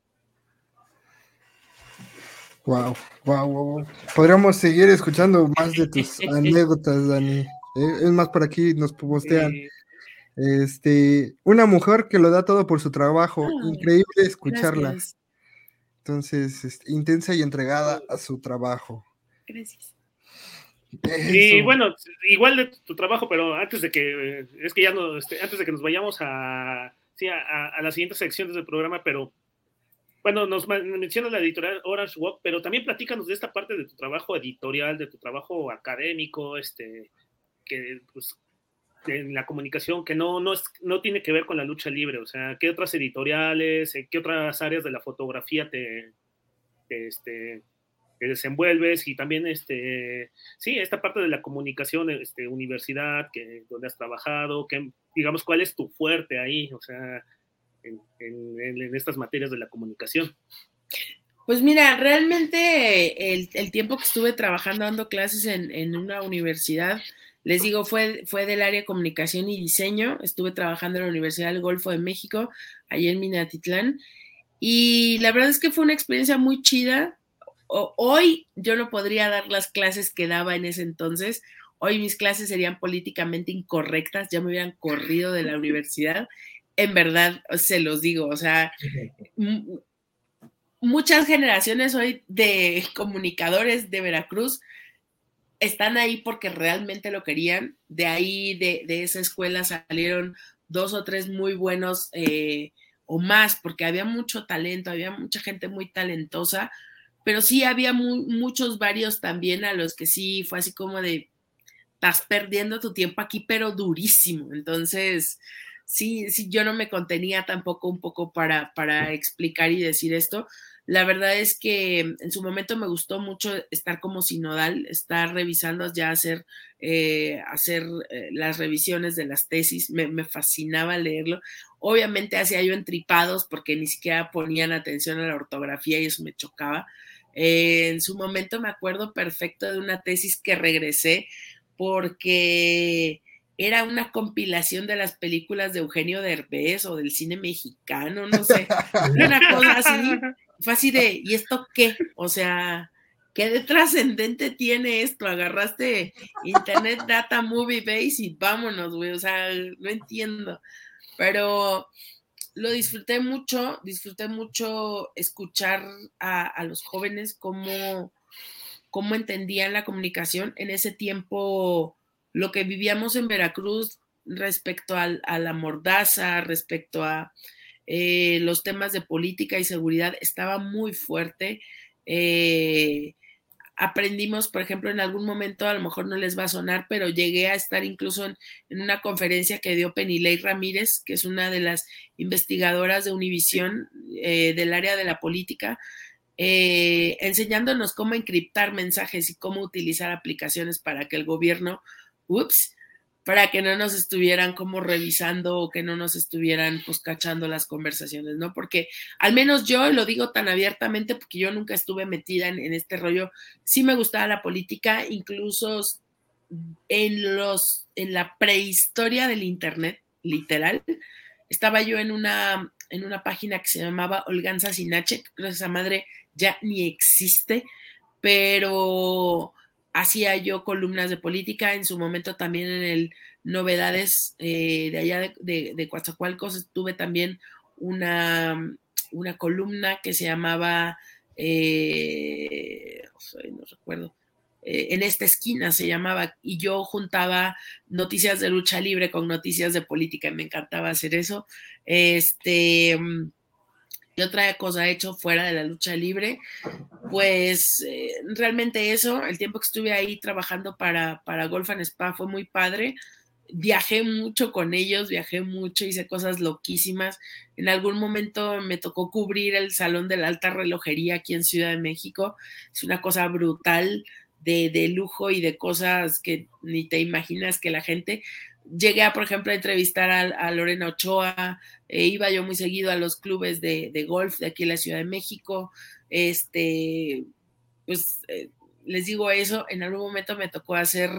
Wow, wow, wow. Podríamos seguir escuchando más de tus anécdotas, Dani. Eh, es más, por aquí nos postean. Este, una mujer que lo da todo por su trabajo. Increíble escucharla. Entonces, este, intensa y entregada a su trabajo. Gracias. Y bueno, igual de tu trabajo, pero antes de que, es que ya no, este, antes de que nos vayamos a, sí, a, a las siguientes secciones del programa, pero bueno, nos mencionas la editorial Orange Walk, pero también platícanos de esta parte de tu trabajo editorial, de tu trabajo académico, este, que pues, en la comunicación que no, no, es, no tiene que ver con la lucha libre, o sea, ¿qué otras editoriales, qué otras áreas de la fotografía te, este, te desenvuelves? Y también, este, sí, esta parte de la comunicación, este, universidad, que, donde has trabajado, que, digamos, ¿cuál es tu fuerte ahí? O sea, en, estas materias de la comunicación? Pues mira, realmente el, tiempo que estuve trabajando dando clases en, una universidad, les digo, fue, fue del área de comunicación y diseño. Estuve trabajando en la Universidad del Golfo de México, allí en Minatitlán. Y la verdad es que fue una experiencia muy chida. hoy yo no podría dar las clases que daba en ese entonces. Hoy mis clases serían políticamente incorrectas, ya me hubieran corrido de la universidad. En verdad, se los digo, o sea, muchas generaciones hoy de comunicadores de Veracruz están ahí porque realmente lo querían. De ahí, de, esa escuela salieron dos o tres muy buenos eh, o más, porque había mucho talento, había mucha gente muy talentosa, pero sí había muchos varios también a los que sí fue así como de, estás perdiendo tu tiempo aquí, pero durísimo. Entonces, sí, sí, yo no me contenía tampoco un poco para, para explicar y decir esto. La verdad es que en su momento me gustó mucho estar como sinodal, estar revisando, ya hacer, eh, hacer eh, las revisiones de las tesis, me, fascinaba leerlo. Obviamente hacía yo entripados porque ni siquiera ponían atención a la ortografía y eso me chocaba. Eh, en su momento me acuerdo perfecto de una tesis que regresé porque era una compilación de las películas de Eugenio Derbez o del cine mexicano, no sé, una cosa así fue así de, ¿y esto qué? O sea, ¿qué de trascendente tiene esto? Agarraste Internet Data Movie Base y vámonos, güey. O sea, no entiendo. Pero lo disfruté mucho, disfruté mucho escuchar a, los jóvenes cómo, cómo entendían la comunicación. En ese tiempo, lo que vivíamos en Veracruz respecto a la mordaza, respecto a eh, los temas de política y seguridad estaba muy fuerte. Eh, aprendimos, por ejemplo, en algún momento, a lo mejor no les va a sonar, pero llegué a estar incluso en, una conferencia que dio Penilei Ramírez, que es una de las investigadoras de Univisión eh, del área de la política, enseñándonos cómo encriptar mensajes y cómo utilizar aplicaciones para que el gobierno, ups, para que no nos estuvieran como revisando o que no nos estuvieran pues cachando las conversaciones, ¿no? Porque al menos yo lo digo tan abiertamente porque yo nunca estuve metida en, este rollo, sí me gustaba la política, incluso en los, en la prehistoria del internet, literal, estaba yo en una, en una página que se llamaba Olganza Sinache, creo que esa madre ya ni existe, pero hacía yo columnas de política, en su momento también en el Novedades eh, de allá de, de, Coatzacoalcos tuve también una, una columna que se llamaba, eh, no recuerdo, eh, en esta esquina se llamaba, y yo juntaba noticias de lucha libre con noticias de política, me encantaba hacer eso. Este, otra cosa he hecho fuera de la lucha libre? Pues eh, realmente eso, el tiempo que estuve ahí trabajando para, para Golf and Spa fue muy padre. Viajé mucho con ellos, viajé mucho, hice cosas loquísimas. En algún momento me tocó cubrir el Salón de la Alta Relojería aquí en Ciudad de México. Es una cosa brutal de, de lujo y de cosas que ni te imaginas que la gente llegué a, por ejemplo, a entrevistar a, Lorena Ochoa, eh, iba yo muy seguido a los clubes de, golf de aquí en la Ciudad de México, este, pues eh, les digo eso, en algún momento me tocó hacer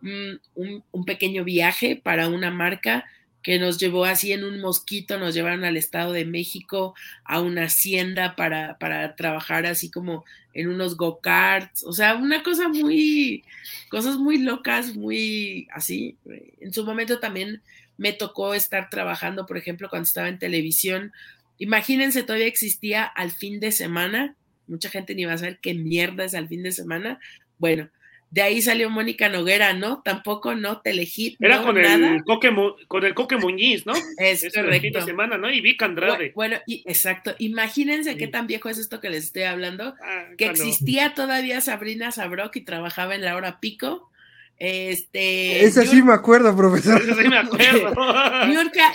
mm, un, pequeño viaje para una marca que nos llevó así en un mosquito, nos llevaron al Estado de México, a una hacienda para, para trabajar así como en unos go-karts, o sea, una cosa muy, cosas muy locas, muy así. En su momento también me tocó estar trabajando, por ejemplo, cuando estaba en televisión. Imagínense, todavía existía al fin de semana. Mucha gente ni va a saber qué mierda es al fin de semana. Bueno, de ahí salió Mónica Noguera, ¿no? Tampoco no Telehit. Era no, con, el Coque, con el Coque Muñiz, ¿no? Es correcto. semana, ¿no? Y Vic Andrade. Bueno, y, exacto. Imagínense qué tan viejo es esto que les estoy hablando. Ah, que existía todavía Sabrina Sabrok y trabajaba en la hora pico. Este. Esa sí me acuerdo, profesor. Esa sí me acuerdo.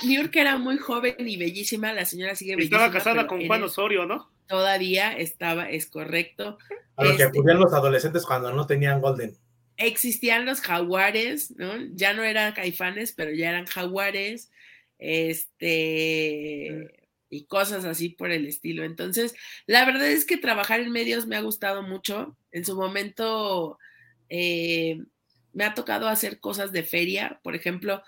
York era muy joven y bellísima. La señora sigue bellísima. Estaba casada con Juan Osorio, ¿no? Todavía estaba, es correcto. A lo que este acudían los adolescentes cuando no tenían Golden. Existían los jaguares, ¿no? Ya no eran caifanes, pero ya eran jaguares. Este. y cosas así por el estilo. Entonces, la verdad es que trabajar en medios me ha gustado mucho. En su momento eh, me ha tocado hacer cosas de feria, por ejemplo,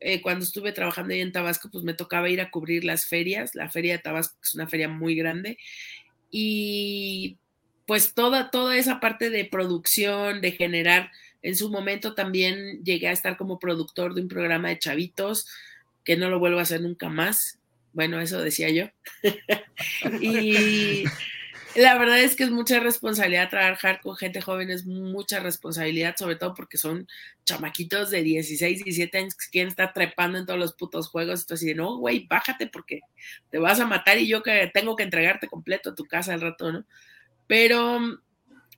eh, cuando estuve trabajando ahí en Tabasco, pues me tocaba ir a cubrir las ferias. La feria de Tabasco es una feria muy grande. Y pues toda, toda esa parte de producción, de generar, en su momento también llegué a estar como productor de un programa de chavitos, que no lo vuelvo a hacer nunca más. Bueno, eso decía yo. y la verdad es que es mucha responsabilidad trabajar con gente joven, es mucha responsabilidad, sobre todo porque son chamaquitos de 16, 17 años que quieren estar trepando en todos los putos juegos. Entonces, de no, güey, bájate porque te vas a matar y yo que tengo que entregarte completo a tu casa al rato, ¿no? Pero mm,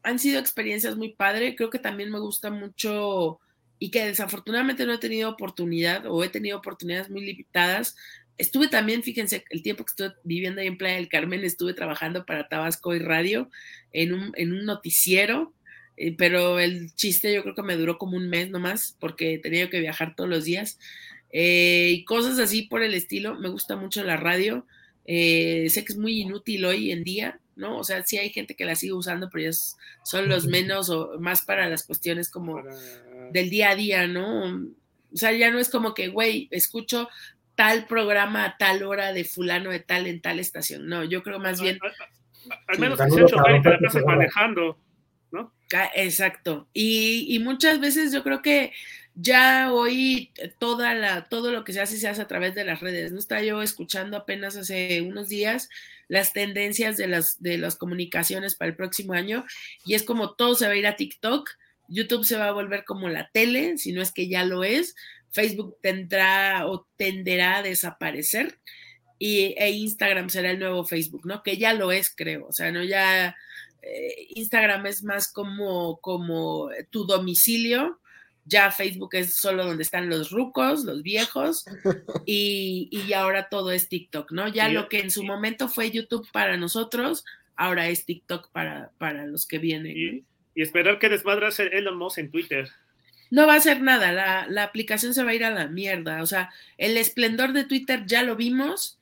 han sido experiencias muy padres. Creo que también me gusta mucho y que desafortunadamente no he tenido oportunidad o he tenido oportunidades muy limitadas Estuve también, fíjense, el tiempo que estuve viviendo ahí en Playa del Carmen, estuve trabajando para Tabasco y Radio en un, en un noticiero, eh, pero el chiste yo creo que me duró como un mes nomás, porque tenía que viajar todos los días. Eh, y cosas así por el estilo. Me gusta mucho la radio. Eh, sé que es muy inútil hoy en día, ¿no? O sea, sí hay gente que la sigue usando, pero ya son los menos o más para las cuestiones como del día a día, ¿no? O sea, ya no es como que, güey, escucho tal programa a tal hora de fulano de tal en tal estación. No, yo creo más bien. Al menos que se para que manejando, ¿no? Exacto. Y, y, muchas veces yo creo que ya hoy toda la, todo lo que se hace se hace a través de las redes. No está yo escuchando apenas hace unos días las tendencias de las, de las comunicaciones para el próximo año y es como todo se va a ir a TikTok. YouTube se va a volver como la tele, si no es que ya lo es, Facebook tendrá o tenderá a desaparecer y, e Instagram será el nuevo Facebook, ¿no? Que ya lo es, creo. O sea, no ya eh, Instagram es más como, como tu domicilio. Ya Facebook es solo donde están los rucos, los viejos, y, y ahora todo es TikTok, ¿no? Ya lo que en su momento fue YouTube para nosotros, ahora es TikTok para, para los que vienen. Y, y esperar que desmadrase Elon Musk en Twitter no va a hacer nada, la, aplicación se va a ir a la mierda. O sea, el esplendor de Twitter ya lo vimos,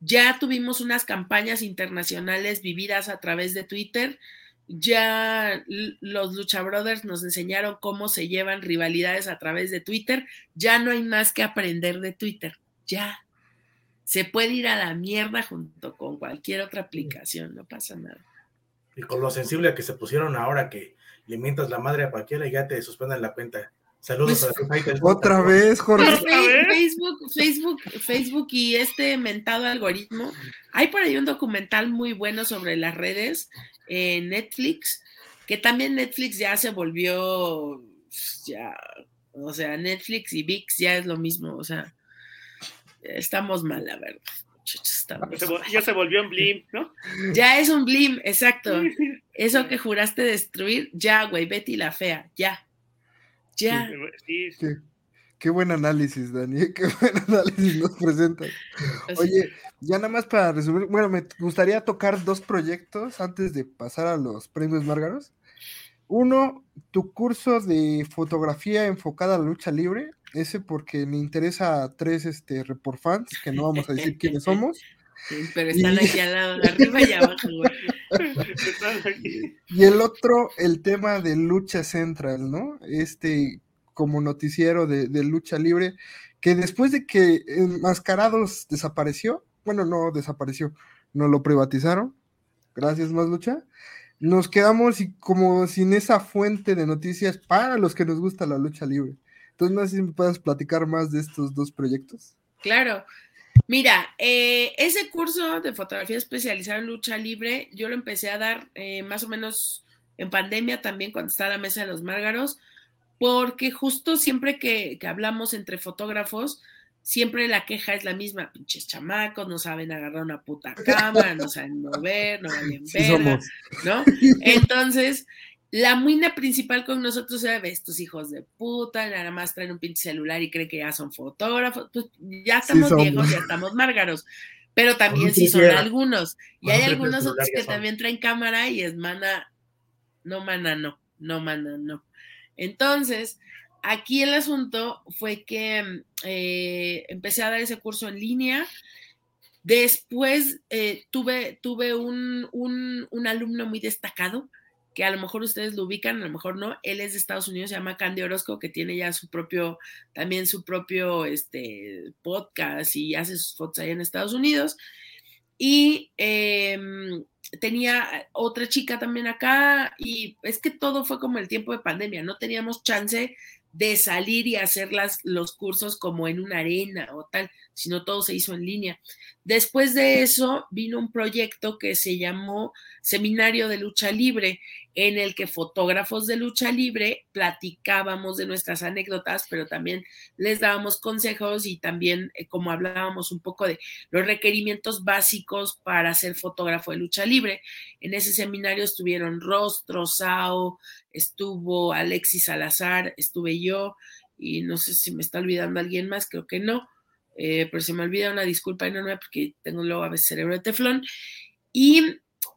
ya tuvimos unas campañas internacionales vividas a través de Twitter, ya los Lucha Brothers nos enseñaron cómo se llevan rivalidades a través de Twitter, ya no hay más que aprender de Twitter, ya. Se puede ir a la mierda junto con cualquier otra aplicación, no pasa nada. Y con lo sensible que se pusieron ahora que le mientas la madre a cualquiera y ya te suspendan la cuenta. Saludos pues, a Otra vez, Jorge. Facebook, Facebook, Facebook y este mentado algoritmo. Hay por ahí un documental muy bueno sobre las redes en Netflix, que también Netflix ya se volvió, ya, o sea, Netflix y VIX ya es lo mismo, o sea, estamos mal, la verdad. Ya se volvió un blim, ¿no? Ya es un blim, exacto. Eso que juraste destruir, ya, güey, Betty la fea, ya. Ya. Qué, buen análisis, Dani, qué buen análisis nos presentas. Pues Oye, ya nada más para resumir, bueno, me gustaría tocar dos proyectos antes de pasar a los premios Márgaros. Uno, tu curso de fotografía enfocada a la lucha libre, ese porque me interesa a tres este, report fans, que no vamos a decir quiénes somos. pero están aquí al lado, arriba y abajo, Y el otro, el tema de lucha central, ¿no? Este como noticiero de, de lucha libre, que después de que Enmascarados desapareció, bueno, no desapareció, no lo privatizaron, gracias más lucha, nos quedamos como sin esa fuente de noticias para los que nos gusta la lucha libre. Entonces, no sé si me puedes platicar más de estos dos proyectos. Claro. Mira, eh, ese curso de fotografía especializada en lucha libre, yo lo empecé a dar eh, más o menos en pandemia también, cuando estaba la mesa de los márgaros, porque justo siempre que hablamos entre fotógrafos, siempre la queja es la misma, pinches chamacos, no saben agarrar una puta cámara, no saben mover, no valen ver, ¿no? Entonces, la muina principal con nosotros era, estos hijos de puta, nada más traen un pinche celular y creen que ya son fotógrafos, pues ya estamos viejos, ya estamos márgaros, pero también sí son algunos, y hay algunos otros que también traen cámara y es mana, no mana, no, no mana, no. Entonces, aquí el asunto fue que eh, empecé a dar ese curso en línea Después eh, tuve, tuve un, un, alumno muy destacado, que a lo mejor ustedes lo ubican, a lo mejor no. Él es de Estados Unidos, se llama Candy Orozco, que tiene ya su propio, también su propio este, podcast y hace sus fotos allá en Estados Unidos. Y em, tenía otra chica también acá y es que todo fue como el tiempo de pandemia, no teníamos chance de salir y hacer las, los cursos como en una arena o tal, sino todo se hizo en línea. Después de eso vino un proyecto que se llamó Seminario de Lucha Libre, en el que fotógrafos de lucha libre platicábamos de nuestras anécdotas, pero también les dábamos consejos y también eh, como hablábamos un poco de los requerimientos básicos para ser fotógrafo de lucha libre. En ese seminario estuvieron Rostro, Sao, estuvo Alexis Salazar, estuve yo y no sé si me está olvidando alguien más, creo que no, eh, pero se me olvida una disculpa enorme porque tengo luego a veces cerebro de teflón. Y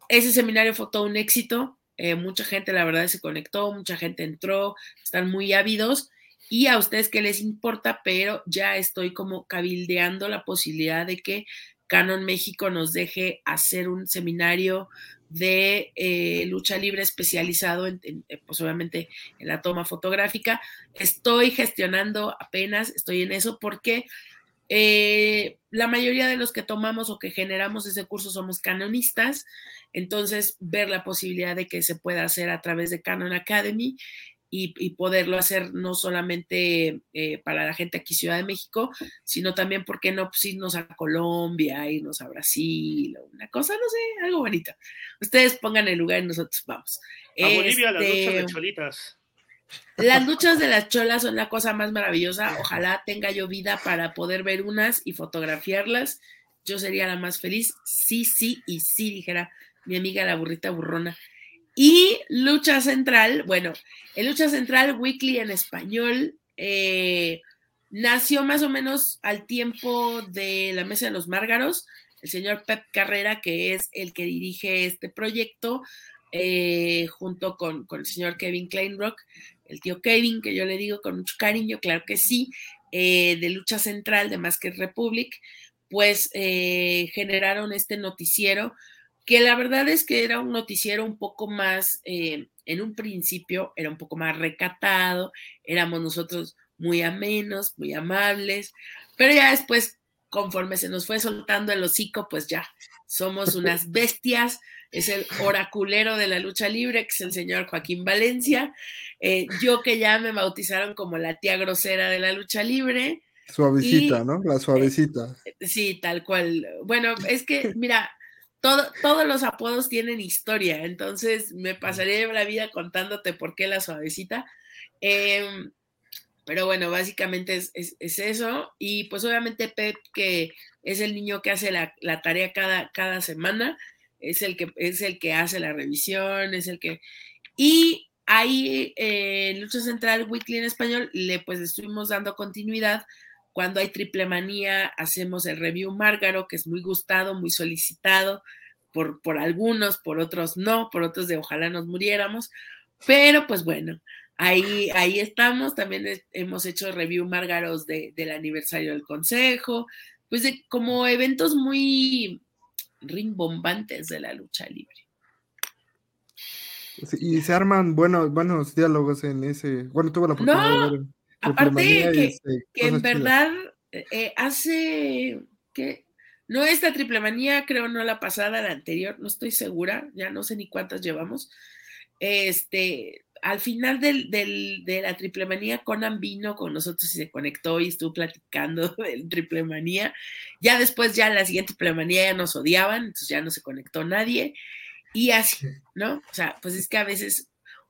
ese seminario fue todo un éxito, eh, mucha gente la verdad se conectó, mucha gente entró, están muy ávidos y a ustedes qué les importa, pero ya estoy como cabildeando la posibilidad de que Canon México nos deje hacer un seminario de eh, lucha libre especializado en, eh, pues obviamente en la toma fotográfica. Estoy gestionando apenas, estoy en eso porque eh, la mayoría de los que tomamos o que generamos ese curso somos canonistas, entonces ver la posibilidad de que se pueda hacer a través de Canon Academy y, poderlo hacer no solamente eh, para la gente aquí Ciudad de México, sino también, ¿por qué no pues, irnos a Colombia, irnos a Brasil, una cosa, no sé, algo bonito. Ustedes pongan el lugar y nosotros vamos. A Bolivia, las luchas de este, cholitas. Las luchas de las cholas son la cosa más maravillosa. Ojalá tenga yo vida para poder ver unas y fotografiarlas. Yo sería la más feliz. Sí, sí y sí, dijera mi amiga la burrita burrona. Y Lucha Central, bueno, el Lucha Central Weekly en español eh, nació más o menos al tiempo de la Mesa de los Márgaros. El señor Pep Carrera, que es el que dirige este proyecto, eh, junto con, el señor Kevin Kleinrock, el tío Kevin, que yo le digo con mucho cariño, claro que sí, eh, de Lucha Central de Masked Republic, pues generaron este noticiero que la verdad es que era un noticiero un poco más, eh, en un principio era un poco más recatado, éramos nosotros muy amenos, muy amables, pero ya después, conforme se nos fue soltando el hocico, pues ya somos unas bestias, es el oraculero de la lucha libre, que es el señor Joaquín Valencia, eh, yo que ya me bautizaron como la tía grosera de la lucha libre. Suavecita, ¿no? La suavecita. Eh, sí, tal cual. Bueno, es que, mira, todos los apodos tienen historia, entonces me pasaría la vida contándote por qué la suavecita. Em, pero bueno, básicamente es, eso. Y pues obviamente Pep, que es el niño que hace la, tarea cada, cada semana, es el, que, es el que hace la revisión, es el que... Y ahí eh, en Lucha Central Weekly en español le pues estuvimos dando continuidad cuando hay triple manía, hacemos el review Márgaro, que es muy gustado, muy solicitado por, por algunos, por otros no, por otros de ojalá nos muriéramos. Pero pues bueno, ahí, ahí estamos. También hemos hecho review Márgaros del aniversario del Consejo, pues de como eventos muy rimbombantes de la lucha libre. y se arman buenos, buenos diálogos en ese. Bueno, tuve la oportunidad de ver. Aparte que, este, que en verdad eh, hace que no esta triple manía, creo no la pasada, la anterior, no estoy segura, ya no sé ni cuántas llevamos. Este, al final del, de la triple manía, Conan vino con nosotros y se conectó y estuvo platicando del triple manía. Ya después, ya la siguiente triple manía ya nos odiaban, entonces ya no se conectó nadie. Y así, ¿no? O sea, pues es que a veces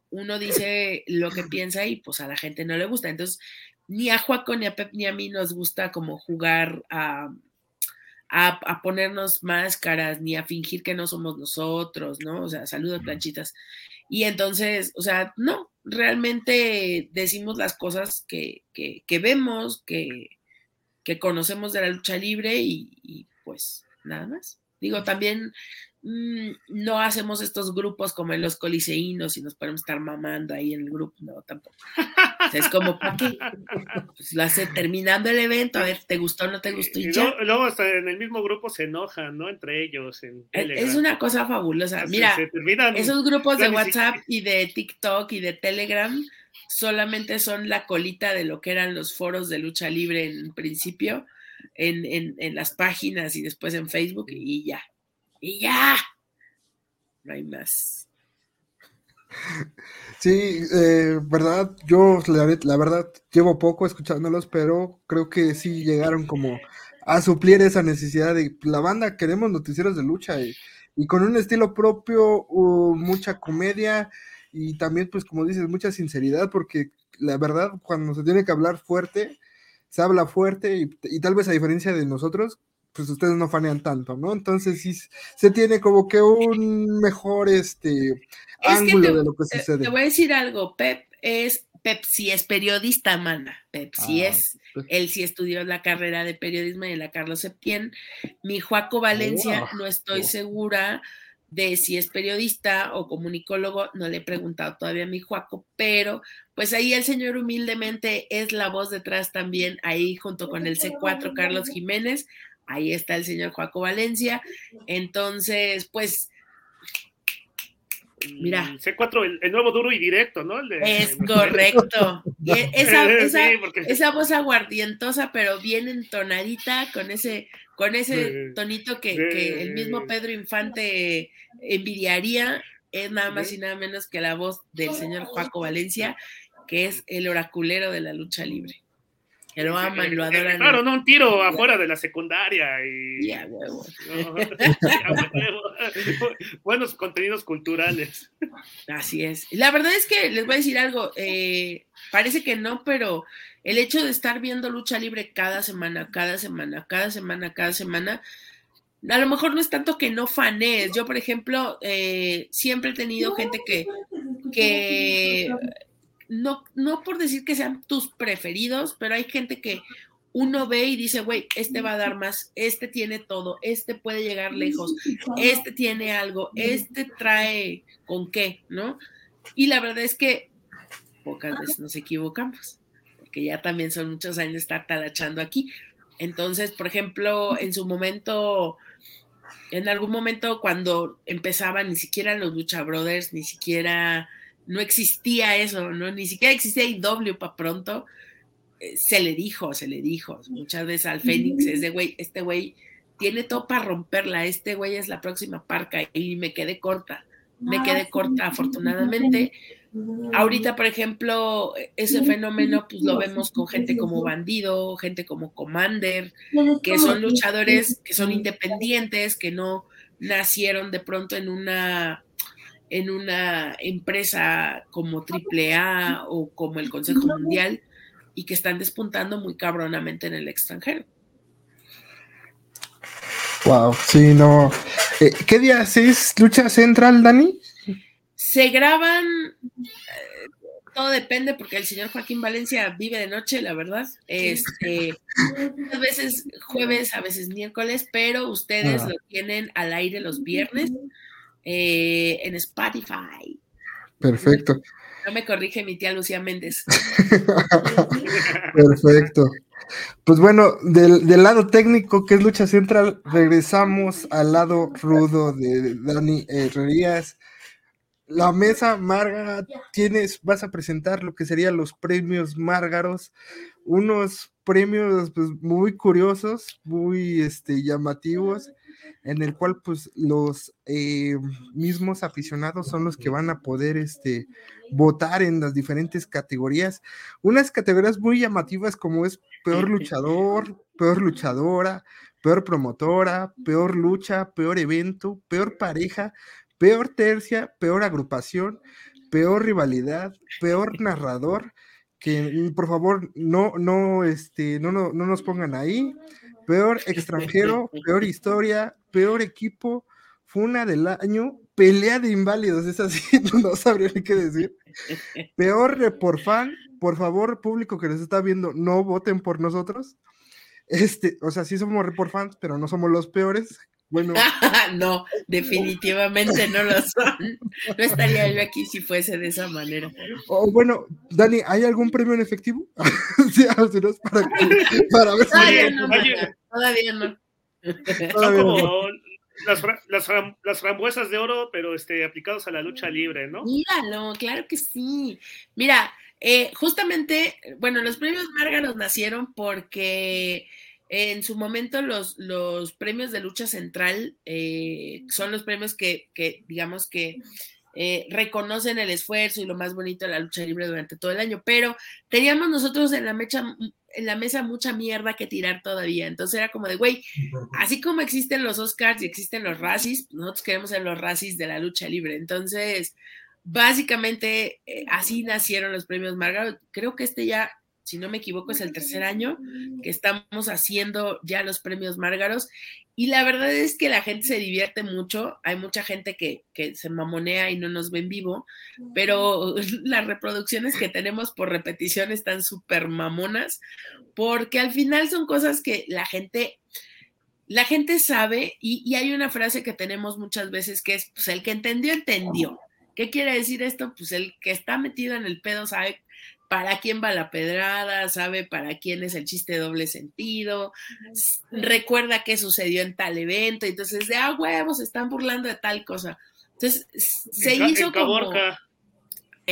uno dice lo que piensa y pues a la gente no le gusta. Entonces, ni a Juaco, ni a Pep, ni a mí nos gusta como jugar a, a, ponernos máscaras, ni a fingir que no somos nosotros, ¿no? O sea, saludos, planchitas. Y entonces, o sea, no, realmente decimos las cosas que, que, vemos, que, que, conocemos de la lucha libre y, y pues nada más. Digo, también mm, no hacemos estos grupos como en los coliseínos y nos podemos estar mamando ahí en el grupo, no, tampoco. es como, ¿para qué? Pues lo hace terminando el evento, a ver, ¿te gustó o no te gustó? Y, Luego, hasta en el mismo grupo se enojan, ¿no? Entre ellos. En es una cosa fabulosa. Mira, esos grupos de WhatsApp y de TikTok y de Telegram solamente son la colita de lo que eran los foros de lucha libre en principio, en, en, las páginas y después en Facebook y ya. Y ya. No hay más. Sí, eh, verdad, yo la, verdad llevo poco escuchándolos, pero creo que sí llegaron como a suplir esa necesidad de la banda, queremos noticieros de lucha y, con un estilo propio, mucha comedia, y también, pues como dices, mucha sinceridad, porque la verdad, cuando se tiene que hablar fuerte, se habla fuerte y tal vez a diferencia de nosotros, pues ustedes no fanean tanto, ¿no? Entonces sí se tiene como que un mejor este ángulo de lo que sucede. Te voy a decir algo, Pep es Pep sí es periodista, mana. Pep sí ah, es, pues. él sí estudió la carrera de periodismo en la Carlos Septién. Mi Juaco Valencia, no estoy segura de si es periodista o comunicólogo, no le he preguntado todavía a mi Juaco, pero pues ahí el señor humildemente es la voz detrás también, ahí junto con el C4 Carlos Jiménez, ahí está el señor Juaco Valencia, entonces pues Mira. Mm, C4, el, nuevo duro y directo, ¿no? es correcto. esa, esa, voz aguardientosa, pero bien entonadita, con ese con ese tonito que, el mismo Pedro Infante envidiaría, es nada más y nada menos que la voz del señor Juaco Valencia, que es el oraculero de la lucha libre. Que lo aman, lo adoran. Claro, no un tiro afuera de la secundaria y. Ya, huevo. Buenos contenidos culturales. Así es. La verdad es que les voy a decir algo. Eh, parece que no, pero el hecho de estar viendo lucha libre cada semana, cada semana, cada semana, cada semana, a lo mejor no es tanto que no fanees. Yo, por ejemplo, eh, siempre he tenido gente que, que no, no por decir que sean tus preferidos, pero hay gente que uno ve y dice, güey, este va a dar más, este tiene todo, este puede llegar lejos, este tiene algo, este trae con qué, ¿no? Y la verdad es que pocas veces nos equivocamos que ya también son muchos años estar talachando aquí. Entonces, por ejemplo, en su momento, en algún momento cuando empezaban ni siquiera los Lucha Brothers, ni siquiera, no existía eso, ¿no? Ni siquiera existía IW para pronto, eh, se le dijo, se le dijo, muchas veces al Fénix es de, güey, este güey tiene todo para romperla, este güey es la próxima parca y me quedé corta, me quedé corta afortunadamente. Ahorita, por ejemplo, ese fenómeno pues lo vemos con gente como Bandido, gente como Commander, que son luchadores que son independientes, que no nacieron de pronto en una en una empresa como AAA o como el Consejo Mundial y que están despuntando muy cabronamente en el extranjero. Wow, sí, no. Eh, ¿Qué día es lucha central, Dani? Se graban, eh, todo depende porque el señor Joaquín Valencia vive de noche, la verdad. Este, a veces jueves, a veces miércoles, pero ustedes ah. lo tienen al aire los viernes eh, en Spotify. Perfecto. No me corrige mi tía Lucía Méndez. Perfecto. Pues bueno, del, lado técnico, que es lucha central, regresamos al lado rudo de Dani Herrerías la mesa Marga tienes, vas a presentar lo que serían los premios Márgaros, unos premios pues, muy curiosos, muy este, llamativos, en el cual pues los eh, mismos aficionados son los que van a poder este, votar en las diferentes categorías. Unas categorías muy llamativas como es peor luchador, peor luchadora, peor promotora, peor lucha, peor evento, peor pareja, peor tercia, peor agrupación, peor rivalidad, peor narrador, que mm, por favor no, no, este, no, no, no nos pongan ahí, peor extranjero, peor historia, peor equipo, funa del año, pelea de inválidos, es así, no sabría ni qué decir. Peor por fan, por favor, público que nos está viendo, no voten por nosotros. Este, o sea, sí somos report fans, pero no somos los peores Bueno. no, definitivamente no lo son. No estaría yo aquí si fuese de esa manera. Oh, bueno, Dani, ¿hay algún premio en efectivo? sí, si no para, para ver todavía, no, todavía no. Son como las, las, las, frambuesas de oro, pero este, aplicados a la lucha libre, ¿no? Míralo, claro que sí. Mira, eh, justamente, bueno, los premios Márgaros nacieron porque en su momento los, los premios de lucha central eh, son los premios que, que digamos que eh, reconocen el esfuerzo y lo más bonito de la lucha libre durante todo el año, pero teníamos nosotros en la, mecha, en la mesa mucha mierda que tirar todavía, entonces era como de, güey, así como existen los Oscars y existen los Razzies, nosotros queremos ser los Razzies de la lucha libre, entonces básicamente eh, así nacieron los premios Margaret, creo que este ya si no me equivoco, es el tercer año que estamos haciendo ya los premios Márgaros. Y la verdad es que la gente se divierte mucho. Hay mucha gente que, que se mamonea y no nos ve en vivo, pero las reproducciones que tenemos por repetición están súper mamonas, porque al final son cosas que la gente la gente sabe y, y, hay una frase que tenemos muchas veces que es, pues el que entendió, entendió. ¿Qué quiere decir esto? Pues el que está metido en el pedo sabe para quién va la pedrada, sabe para quién es el chiste de doble sentido, recuerda qué sucedió en tal evento, entonces de ah, huevos, se están burlando de tal cosa. Entonces se hizo como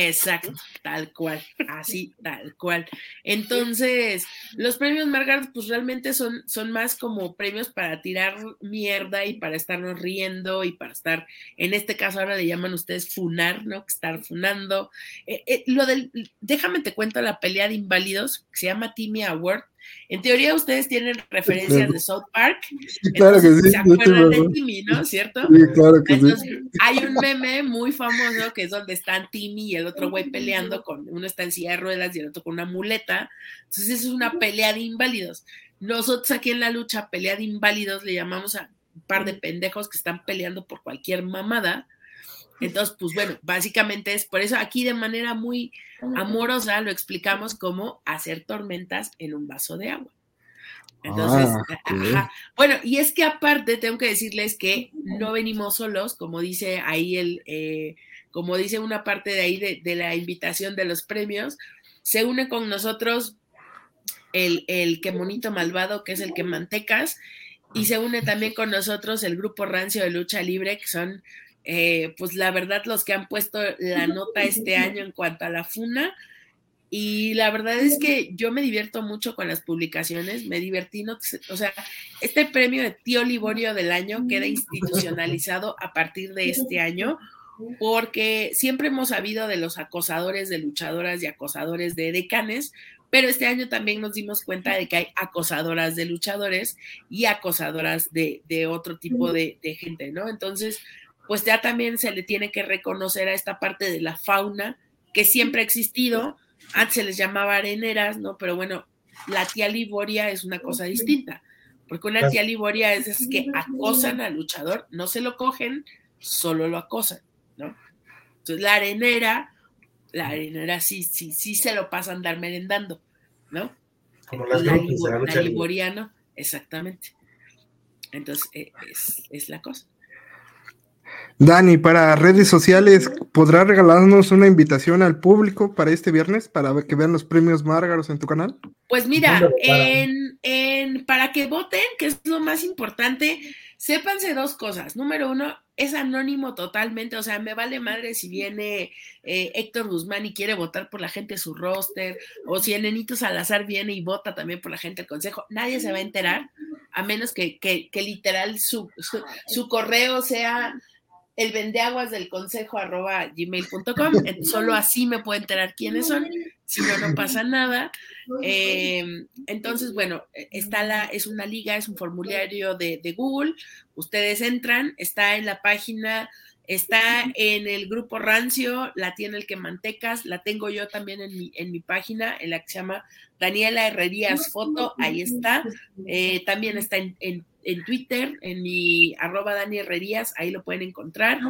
Exacto, tal cual, así, tal cual. Entonces, los premios Margaret, pues realmente son, son más como premios para tirar mierda y para estarnos riendo y para estar, en este caso ahora le llaman ustedes funar, ¿no? Estar funando. Eh, eh, lo del, déjame te cuento la pelea de inválidos, que se llama Timmy Award, en teoría ustedes tienen referencias de South Park. claro que sí. Se acuerdan de Timmy, ¿no? ¿Cierto? Sí, claro que sí. Hay un meme muy famoso que es donde están Timmy y el otro güey peleando con, uno está en silla de ruedas y el otro con una muleta. Entonces es una pelea de inválidos. Nosotros aquí en la lucha, pelea de inválidos, le llamamos a un par de pendejos que están peleando por cualquier mamada entonces, pues bueno, básicamente es por eso aquí de manera muy amorosa lo explicamos como hacer tormentas en un vaso de agua. Entonces, ah, bueno, y es que aparte tengo que decirles que no venimos solos, como dice ahí el, eh, como dice una parte de ahí de, de, la invitación de los premios, se une con nosotros el, el que monito malvado, que es el que mantecas, y se une también con nosotros el grupo rancio de lucha libre, que son eh, pues la verdad los que han puesto la nota este año en cuanto a la FUNA. Y la verdad es que yo me divierto mucho con las publicaciones, me divertí, no, o sea, este premio de Tío Liborio del año queda institucionalizado a partir de este año, porque siempre hemos sabido de los acosadores de luchadoras y acosadores de decanes, pero este año también nos dimos cuenta de que hay acosadoras de luchadores y acosadoras de, de otro tipo de, de gente, ¿no? Entonces, pues ya también se le tiene que reconocer a esta parte de la fauna que siempre ha existido. Antes se les llamaba areneras, ¿no? Pero bueno, la tía Liboria es una cosa distinta, porque una tía Liboria es, es que acosan al luchador, no se lo cogen, solo lo acosan, ¿no? Entonces la arenera, la arenera sí, sí, sí se lo pasa a andar merendando, ¿no? Como las la, grupos la, liboriano, exactamente. Entonces, e, es, es la cosa. Dani, para redes sociales, ¿podrás regalarnos una invitación al público para este viernes para que vean los premios Márgaros en tu canal? Pues mira, en, en, para que voten, que es lo más importante, sépanse dos cosas. Número uno, es anónimo totalmente, o sea, me vale madre si viene eh, Héctor Guzmán y quiere votar por la gente de su roster, o si Enenito Salazar viene y vota también por la gente del consejo, nadie se va a enterar, a menos que, que, que literal su, su, su correo sea el vendeaguas del consejo arroba gmail.com. Solo así me puedo enterar quiénes son, si no, no pasa nada. Eh, entonces, bueno, está la, es una liga, es un formulario de, de, Google. Ustedes entran, está en la página, está en el grupo Rancio, la tiene el que mantecas, la tengo yo también en mi, en mi página, en la que se llama Daniela Herrerías Foto, ahí está. Eh, también está en, en en Twitter, en mi arroba Dani Herrerías, ahí lo pueden encontrar.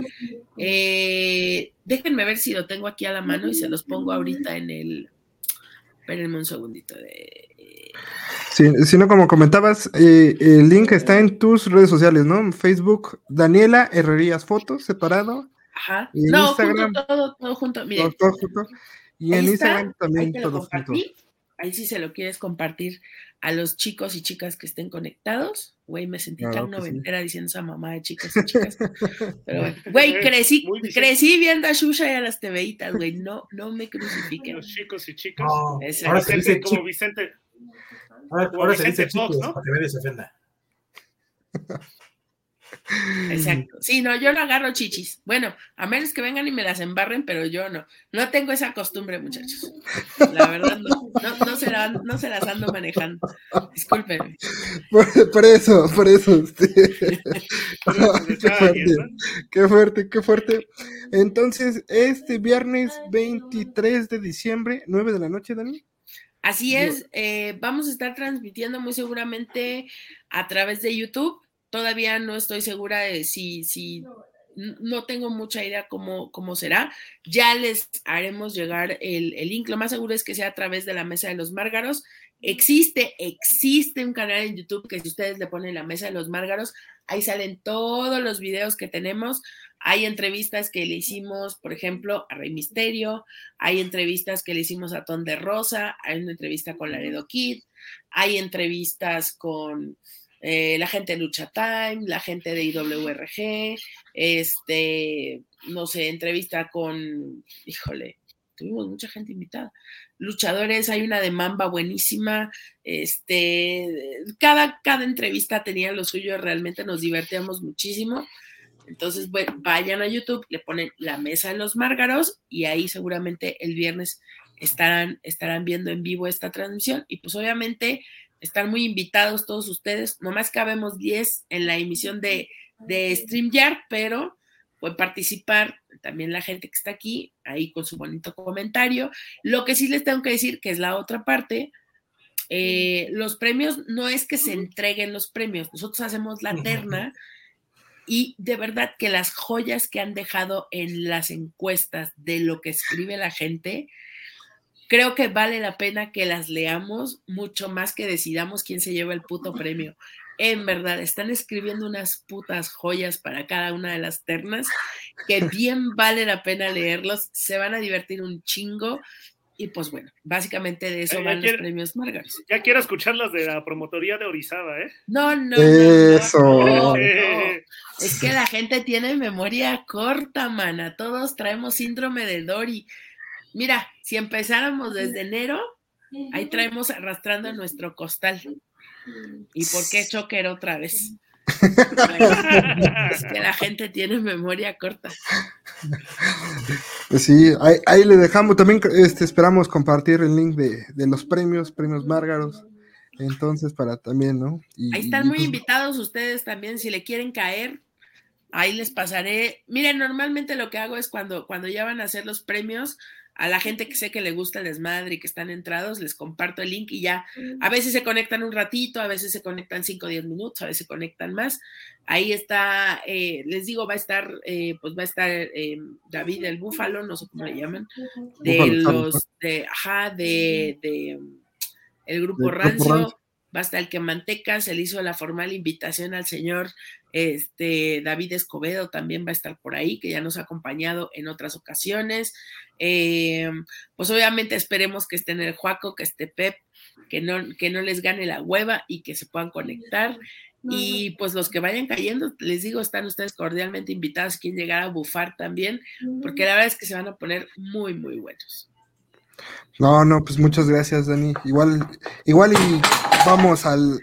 Eh, déjenme ver si lo tengo aquí a la mano y se los pongo ahorita en el. Espérenme un segundito. De, si no, como comentabas, eh, el link está en tus redes sociales, ¿no? Facebook, Daniela Herrerías Fotos, separado. Ajá. no, Instagram, todo, todo junto. Todo, junto. Y en Instagram también todo junto. Ahí sí se lo quieres compartir a los chicos y chicas que estén conectados. Güey, me sentí tan noventera diciendo esa mamá de chicos y chicas. Pero bueno, güey, crecí, crecí viendo a Shusha y a las TVitas, güey. No, no me crucifiquen. Los chicos y chicas. ahora se dice como Vicente. Ahora, se dice chicos, ¿no? para que nadie se ofenda. Exacto. Sí, no, yo no agarro chichis. Bueno, a menos que vengan y me las embarren, pero yo no. No tengo esa costumbre, muchachos. La verdad, no, no, se, las ando manejando. Discúlpenme. Por, eso, por eso. qué, fuerte, qué fuerte, qué fuerte. Entonces, este viernes 23 de diciembre, 9 de la noche, Dani. Así es, eh, vamos a estar transmitiendo muy seguramente a través de YouTube Todavía no estoy segura de si, si no tengo mucha idea cómo, cómo será. Ya les haremos llegar el, el, link. Lo más seguro es que sea a través de la Mesa de los Márgaros. Existe, existe un canal en YouTube que si ustedes le ponen la Mesa de los Márgaros, ahí salen todos los videos que tenemos. Hay entrevistas que le hicimos, por ejemplo, a Rey Misterio, hay entrevistas que le hicimos a Ton de Rosa, hay una entrevista con Laredo Kid, hay entrevistas con eh, la gente de Lucha Time, la gente de IWRG, este, no sé, entrevista con, híjole, tuvimos mucha gente invitada. Luchadores, hay una de Mamba buenísima, este, cada, cada entrevista tenía lo suyo, realmente nos divertíamos muchísimo. Entonces, vayan a YouTube, le ponen la mesa de los márgaros y ahí seguramente el viernes estarán, estarán viendo en vivo esta transmisión. Y pues obviamente están muy invitados todos ustedes. Nomás cabemos 10 en la emisión de, de StreamYard, pero pueden participar también la gente que está aquí, ahí con su bonito comentario. Lo que sí les tengo que decir, que es la otra parte, eh, los premios no es que se entreguen los premios, nosotros hacemos la terna y de verdad que las joyas que han dejado en las encuestas de lo que escribe la gente, creo que vale la pena que las leamos mucho más que decidamos quién se lleva el puto premio. En verdad, están escribiendo unas putas joyas para cada una de las ternas que bien vale la pena leerlos, se van a divertir un chingo. Y pues bueno, básicamente de eso van los premios Margaret. Ya quiero escuchar las de la promotoría de Orizaba, ¿eh? No, no, no, Es que la gente tiene memoria corta, mana. Todos traemos síndrome de Dory. Mira, si empezáramos desde enero, ahí traemos arrastrando nuestro costal. ¿Y por qué choker otra vez? es que la gente tiene memoria corta. Pues sí, ahí, le dejamos. También este, esperamos compartir el link de, los premios, premios Márgaros. Entonces, para también, ¿no? ahí están muy pues invitados ustedes también, si le quieren caer. Ahí les pasaré. Miren, normalmente lo que hago es cuando, cuando ya van a hacer los premios, a la gente que sé que le gusta el desmadre y que están entrados, les comparto el link y ya. A veces se conectan un ratito, a veces se conectan 5 o 10 minutos, a veces se conectan más. Ahí está, eh, les digo, va a estar, eh, pues va a estar eh, David el Búfalo, no sé cómo le llaman, de los, de, ajá, de, de el grupo Rancio va a estar el que manteca, se le hizo la formal invitación al señor este, David Escobedo, también va a estar por ahí, que ya nos ha acompañado en otras ocasiones. Eh, pues obviamente esperemos que esté en el Juaco, que esté Pep, que no, que no les gane la hueva y que se puedan conectar. Y pues los que vayan cayendo, les digo, están ustedes cordialmente invitados, quien llegar a bufar también, porque la verdad es que se van a poner muy, muy buenos. No, no, pues muchas gracias, Dani. Igual, igual y vamos al,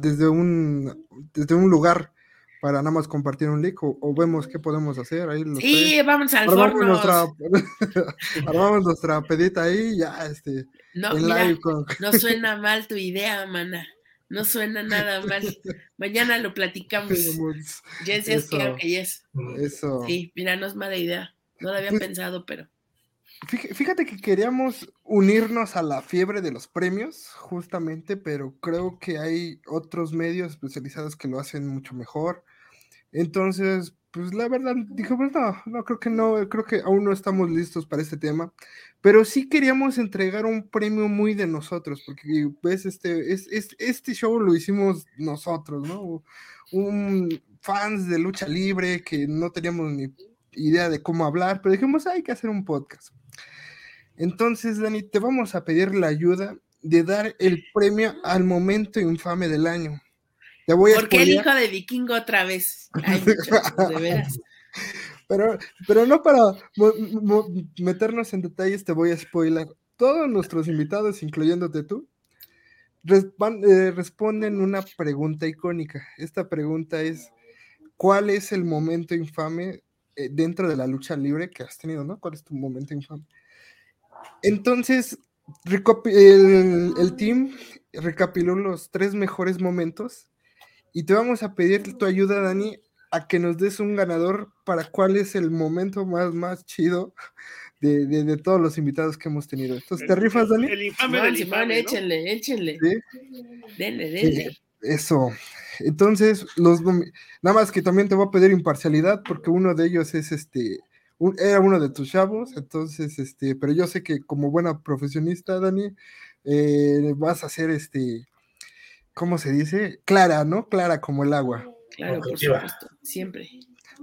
desde un desde un lugar para nada más compartir un link o, vemos qué podemos hacer ahí. sí, vamos al armamos nuestra, armamos nuestra pedita ahí, ya este. No, no suena mal tu idea, mana. No suena nada mal. Mañana lo platicamos. Yes, yes, creo que yes. Eso. Sí, mira, no es mala idea. No lo había pensado, pero. Fíjate que queríamos unirnos a la fiebre de los premios, justamente, pero creo que hay otros medios especializados que lo hacen mucho mejor. Entonces, pues la verdad, dijimos, no, no, creo que no, creo que aún no estamos listos para este tema, pero sí queríamos entregar un premio muy de nosotros, porque ves, este, es, este show lo hicimos nosotros, ¿no? Un fans de lucha libre que no teníamos ni idea de cómo hablar, pero dijimos, hay que hacer un podcast. Entonces, Dani, te vamos a pedir la ayuda de dar el premio al momento infame del año. Te voy a ¿Por qué el hijo de vikingo otra vez? Ay, de veras. Pero, pero no para meternos en detalles, te voy a spoiler. Todos nuestros invitados, incluyéndote tú, eh, responden una pregunta icónica. Esta pregunta es: ¿Cuál es el momento infame eh, dentro de la lucha libre que has tenido, no? ¿Cuál es tu momento infame? Entonces, el, el team recapiló los tres mejores momentos y te vamos a pedir tu ayuda, Dani, a que nos des un ganador para cuál es el momento más, más chido de, de, todos los invitados que hemos tenido. Entonces, ¿te rifas, Dani? El infame del infame, échenle, échenle. Denle, denle. Eh, eso. Entonces, los nada más que también te voy a pedir imparcialidad porque uno de ellos es este era uno de tus chavos, entonces este, pero yo sé que como buena profesionista, Dani, eh, vas a ser este ¿cómo se dice? Clara, ¿no? Clara como el agua. Claro, por supuesto, siempre.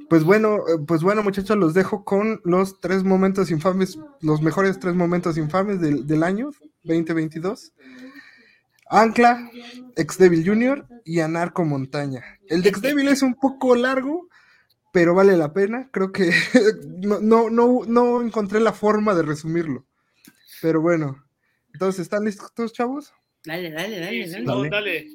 Pues bueno, eh, pues bueno, muchachos, los dejo con los tres momentos infames, los mejores tres momentos infames del, del año 2022. Ancla, Ex Devil Junior y Anarco Montaña. El de Ex Devil es un poco largo, pero vale la pena. Creo que no, no, no, encontré la forma de resumirlo. Pero bueno, entonces, ¿están listos, chavos? Dale, dale, dale, dale. dale.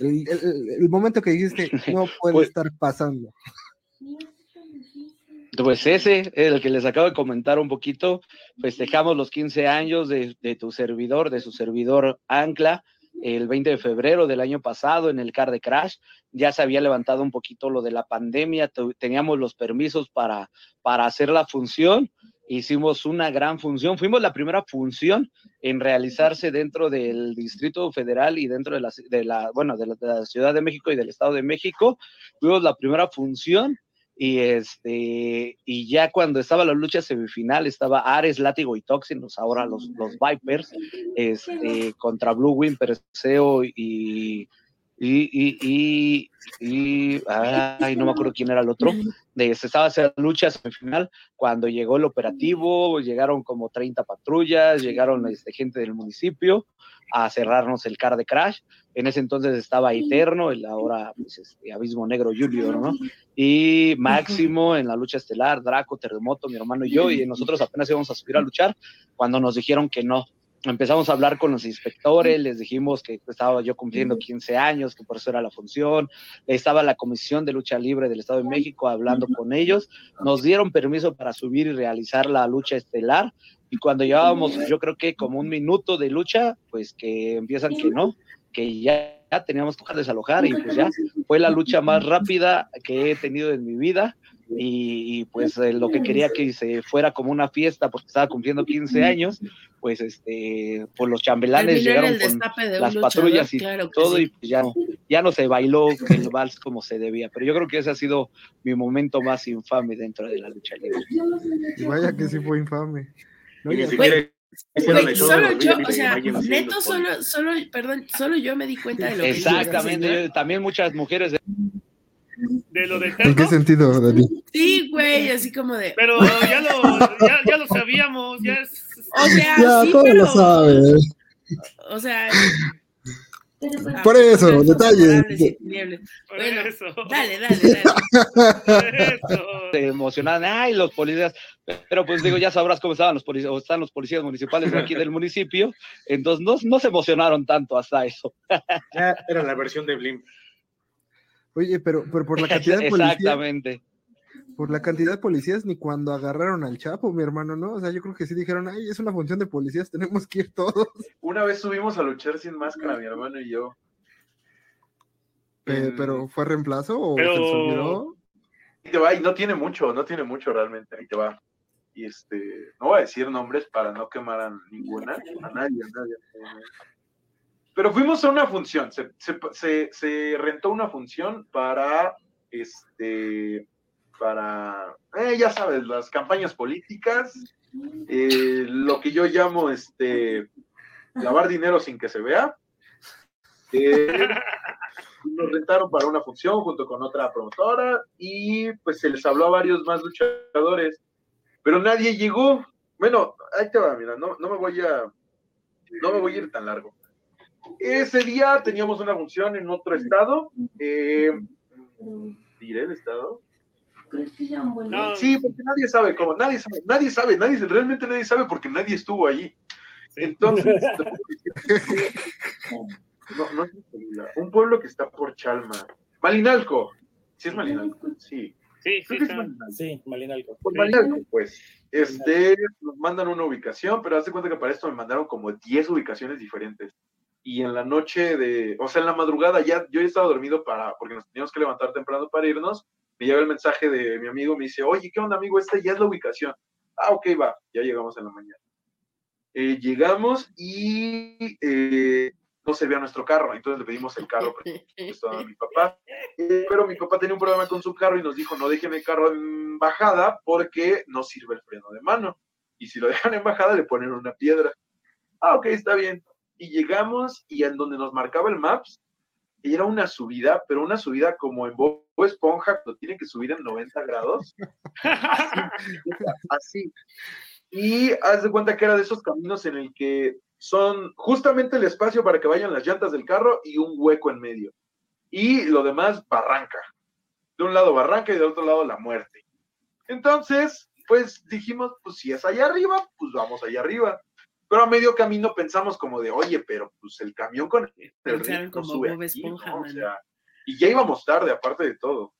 El, momento que dijiste no puede pues estar pasando. Pues ese, el que les acabo de comentar un poquito, festejamos los 15 años de, tu servidor, de su servidor Ancla, el 20 de febrero del año pasado en el Car de Crash. Ya se había levantado un poquito lo de la pandemia, teníamos los permisos para, para hacer la función. Hicimos una gran función, fuimos la primera función en realizarse dentro del Distrito Federal y dentro de la, de la bueno, de la Ciudad de México y del Estado de México. Fuimos la primera función y este, y ya cuando estaba la lucha semifinal, estaba Ares, Látigo y Toxinos, ahora los, los Vipers, este, contra Blue Wing, Perseo y, y, y, y, ay, no me acuerdo quién era el otro. De, se estaba haciendo lucha semifinal cuando llegó el operativo, llegaron como 30 patrullas, llegaron este, gente del municipio a cerrarnos el car de Crash. En ese entonces estaba Eterno, el ahora pues, este, Abismo Negro Junior, ¿no? Y Máximo en la lucha estelar, Draco, Terremoto, mi hermano y yo, y nosotros apenas íbamos a subir a luchar cuando nos dijeron que no. Empezamos a hablar con los inspectores, les dijimos que estaba yo cumpliendo 15 años, que por eso era la función. Estaba la Comisión de Lucha Libre del Estado de México hablando con ellos. Nos dieron permiso para subir y realizar la lucha estelar. Y cuando llevábamos, yo creo que como un minuto de lucha, pues que empiezan que no, que ya, teníamos que desalojar y pues ya fue la lucha más rápida que he tenido en mi vida y, pues eh, lo que quería que se fuera como una fiesta porque estaba cumpliendo 15 años, pues este, pues los chambelanes llegaron con las patrullas y todo y pues ya no, ya no se bailó el vals como se debía, pero yo creo que ese ha sido mi momento más infame dentro de la lucha libre. Y vaya que sí fue infame solo yo, o sea, neto, solo, solo, perdón, solo yo me di cuenta de lo que Exactamente, también muchas mujeres. De... ¿De lo de ¿En qué sentido, Dani? Sí, güey, así como de. Pero ya lo, ya, ya lo sabíamos, ya es. O sea, ya, sí, todo pero, lo sabe. O sea, por eso, detalles. Bueno, dale, dale, dale. Emocionadas, ay, los policías, pero pues digo, ya sabrás cómo estaban los policías, o están los policías municipales de aquí del municipio, entonces no, no se emocionaron tanto hasta eso. Ya era la versión de Blim. Oye, pero, pero por la cantidad de policías. Exactamente por la cantidad de policías ni cuando agarraron al Chapo, mi hermano, ¿no? O sea, yo creo que sí dijeron, ay, es una función de policías, tenemos que ir todos. Una vez subimos a luchar sin máscara, mi hermano y yo. ¿Pero fue reemplazo o se olvidó? Y te va, y no tiene mucho, no tiene mucho realmente, ahí te va. Y este, no voy a decir nombres para no quemar a ninguna, a nadie, a nadie. Pero fuimos a una función, se, se, rentó una función para, este, para, eh, ya sabes, las campañas políticas, eh, lo que yo llamo, este, lavar dinero sin que se vea. Eh, nos rentaron para una función junto con otra promotora y pues se les habló a varios más luchadores, pero nadie llegó. Bueno, ahí te va, mira, no, no me voy a, no me voy a ir tan largo. Ese día teníamos una función en otro estado. Eh, ¿Diré el estado? Sí, porque nadie sabe cómo, nadie sabe, nadie sabe, nadie, realmente nadie sabe porque nadie estuvo allí. Entonces, no, no es un pueblo que está por Chalma. Malinalco. ¿Sí es Malinalco? Sí. Sí, sí, sí, Malinalco. Por Malinalco, pues. Este, nos mandan una ubicación, pero hace cuenta que para esto me mandaron como 10 ubicaciones diferentes. Y en la noche de, o sea, en la madrugada ya, yo ya estaba dormido para, porque nos teníamos que levantar temprano para irnos. Me llega el mensaje de mi amigo, me dice, oye, ¿qué onda, amigo? Esta ya es la ubicación. Ah, ok, va, ya llegamos en la mañana. Eh, llegamos y eh, no se vea nuestro carro, entonces le pedimos el carro a mi papá, eh, pero mi papá tenía un problema con su carro y nos dijo, no dejen el carro en bajada porque no sirve el freno de mano, y si lo dejan en bajada le ponen una piedra. Ah, ok, está bien. Y llegamos y en donde nos marcaba el Maps, era una subida, pero una subida como en Bob Esponja, cuando tiene que subir en 90 grados. así. Y haz de cuenta que era de esos caminos en el que son justamente el espacio para que vayan las llantas del carro y un hueco en medio. Y lo demás, barranca. De un lado barranca y del otro lado la muerte. Entonces, pues dijimos, pues si es allá arriba, pues vamos allá arriba. Pero a medio camino pensamos como de, oye, pero pues el camión con el como sube o sea, y ya íbamos tarde, aparte de todo.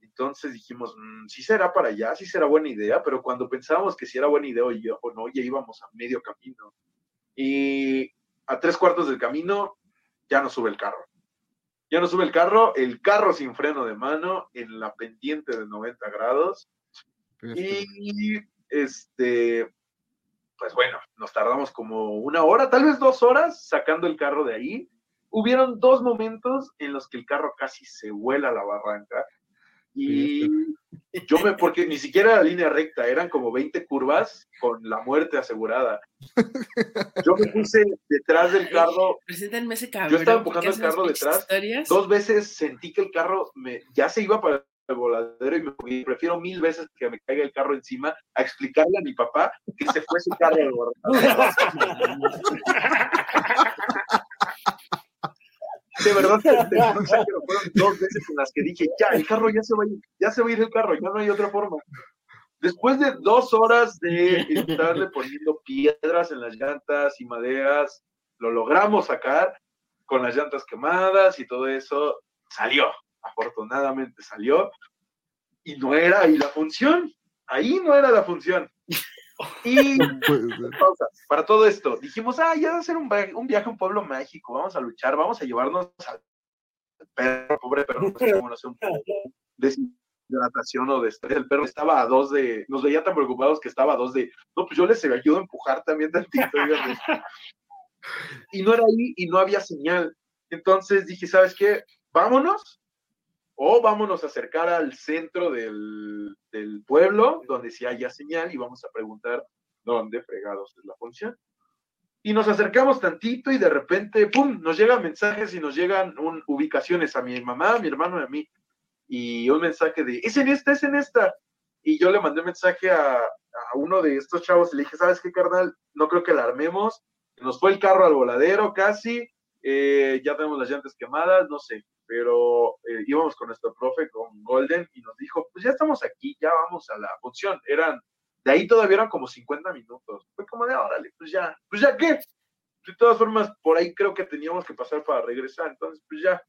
Entonces dijimos, mm, sí será para allá, sí será buena idea, pero cuando pensábamos que si era buena idea o no, ya íbamos a medio camino y a tres cuartos del camino ya no sube el carro. Ya no sube el carro, el carro sin freno de mano en la pendiente de 90 grados. Y este, pues bueno, nos tardamos como una hora, tal vez dos horas sacando el carro de ahí. Hubieron dos momentos en los que el carro casi se vuela a la barranca y yo me, porque ni siquiera era línea recta, eran como 20 curvas con la muerte asegurada. Yo me puse detrás del carro. Yo estaba empujando el carro detrás. Dos veces sentí que el carro me, ya se iba para el voladero y me prefiero mil veces que me caiga el carro encima a explicarle a mi papá que se fue su carro al de verdad que fueron dos veces en las que dije, ya, el carro ya se va a ir, ya se va a ir el carro, ya no hay otra forma. Después de dos horas de estarle poniendo piedras en las llantas y maderas, lo logramos sacar con las llantas quemadas y todo eso, salió, afortunadamente salió, y no era ahí la función, ahí no era la función. Y para todo esto, dijimos, ah, ya va a ser un, un, viaje a un pueblo mágico, vamos a luchar, vamos a llevarnos al perro, pobre perro, no sé cómo no sé, un deshidratación o de estrés. El perro estaba a dos de, nos veía tan preocupados que estaba a dos de, no, pues yo les ayudo a empujar también tantito. y no era ahí y no había señal. Entonces dije, ¿sabes qué? Vámonos o vámonos a acercar al centro del, pueblo, donde sí haya señal, y vamos a preguntar dónde fregados es la función. Y nos acercamos tantito y de repente, ¡pum!, nos llegan mensajes y nos llegan ubicaciones a mi mamá, a mi hermano y a mí. Y un mensaje de, es en esta, es en esta. Y yo le mandé un mensaje a, uno de estos chavos y le dije, ¿sabes qué, carnal? No creo que la armemos. Nos fue el carro al voladero casi, eh, ya tenemos las llantas quemadas, no sé pero eh, íbamos con nuestro profe, con Golden, y nos dijo, pues ya estamos aquí, ya vamos a la función. Eran, de ahí todavía eran como 50 minutos. Fue como de, órale, pues ya, pues ya qué. De todas formas, por ahí creo que teníamos que pasar para regresar. Entonces, pues ya,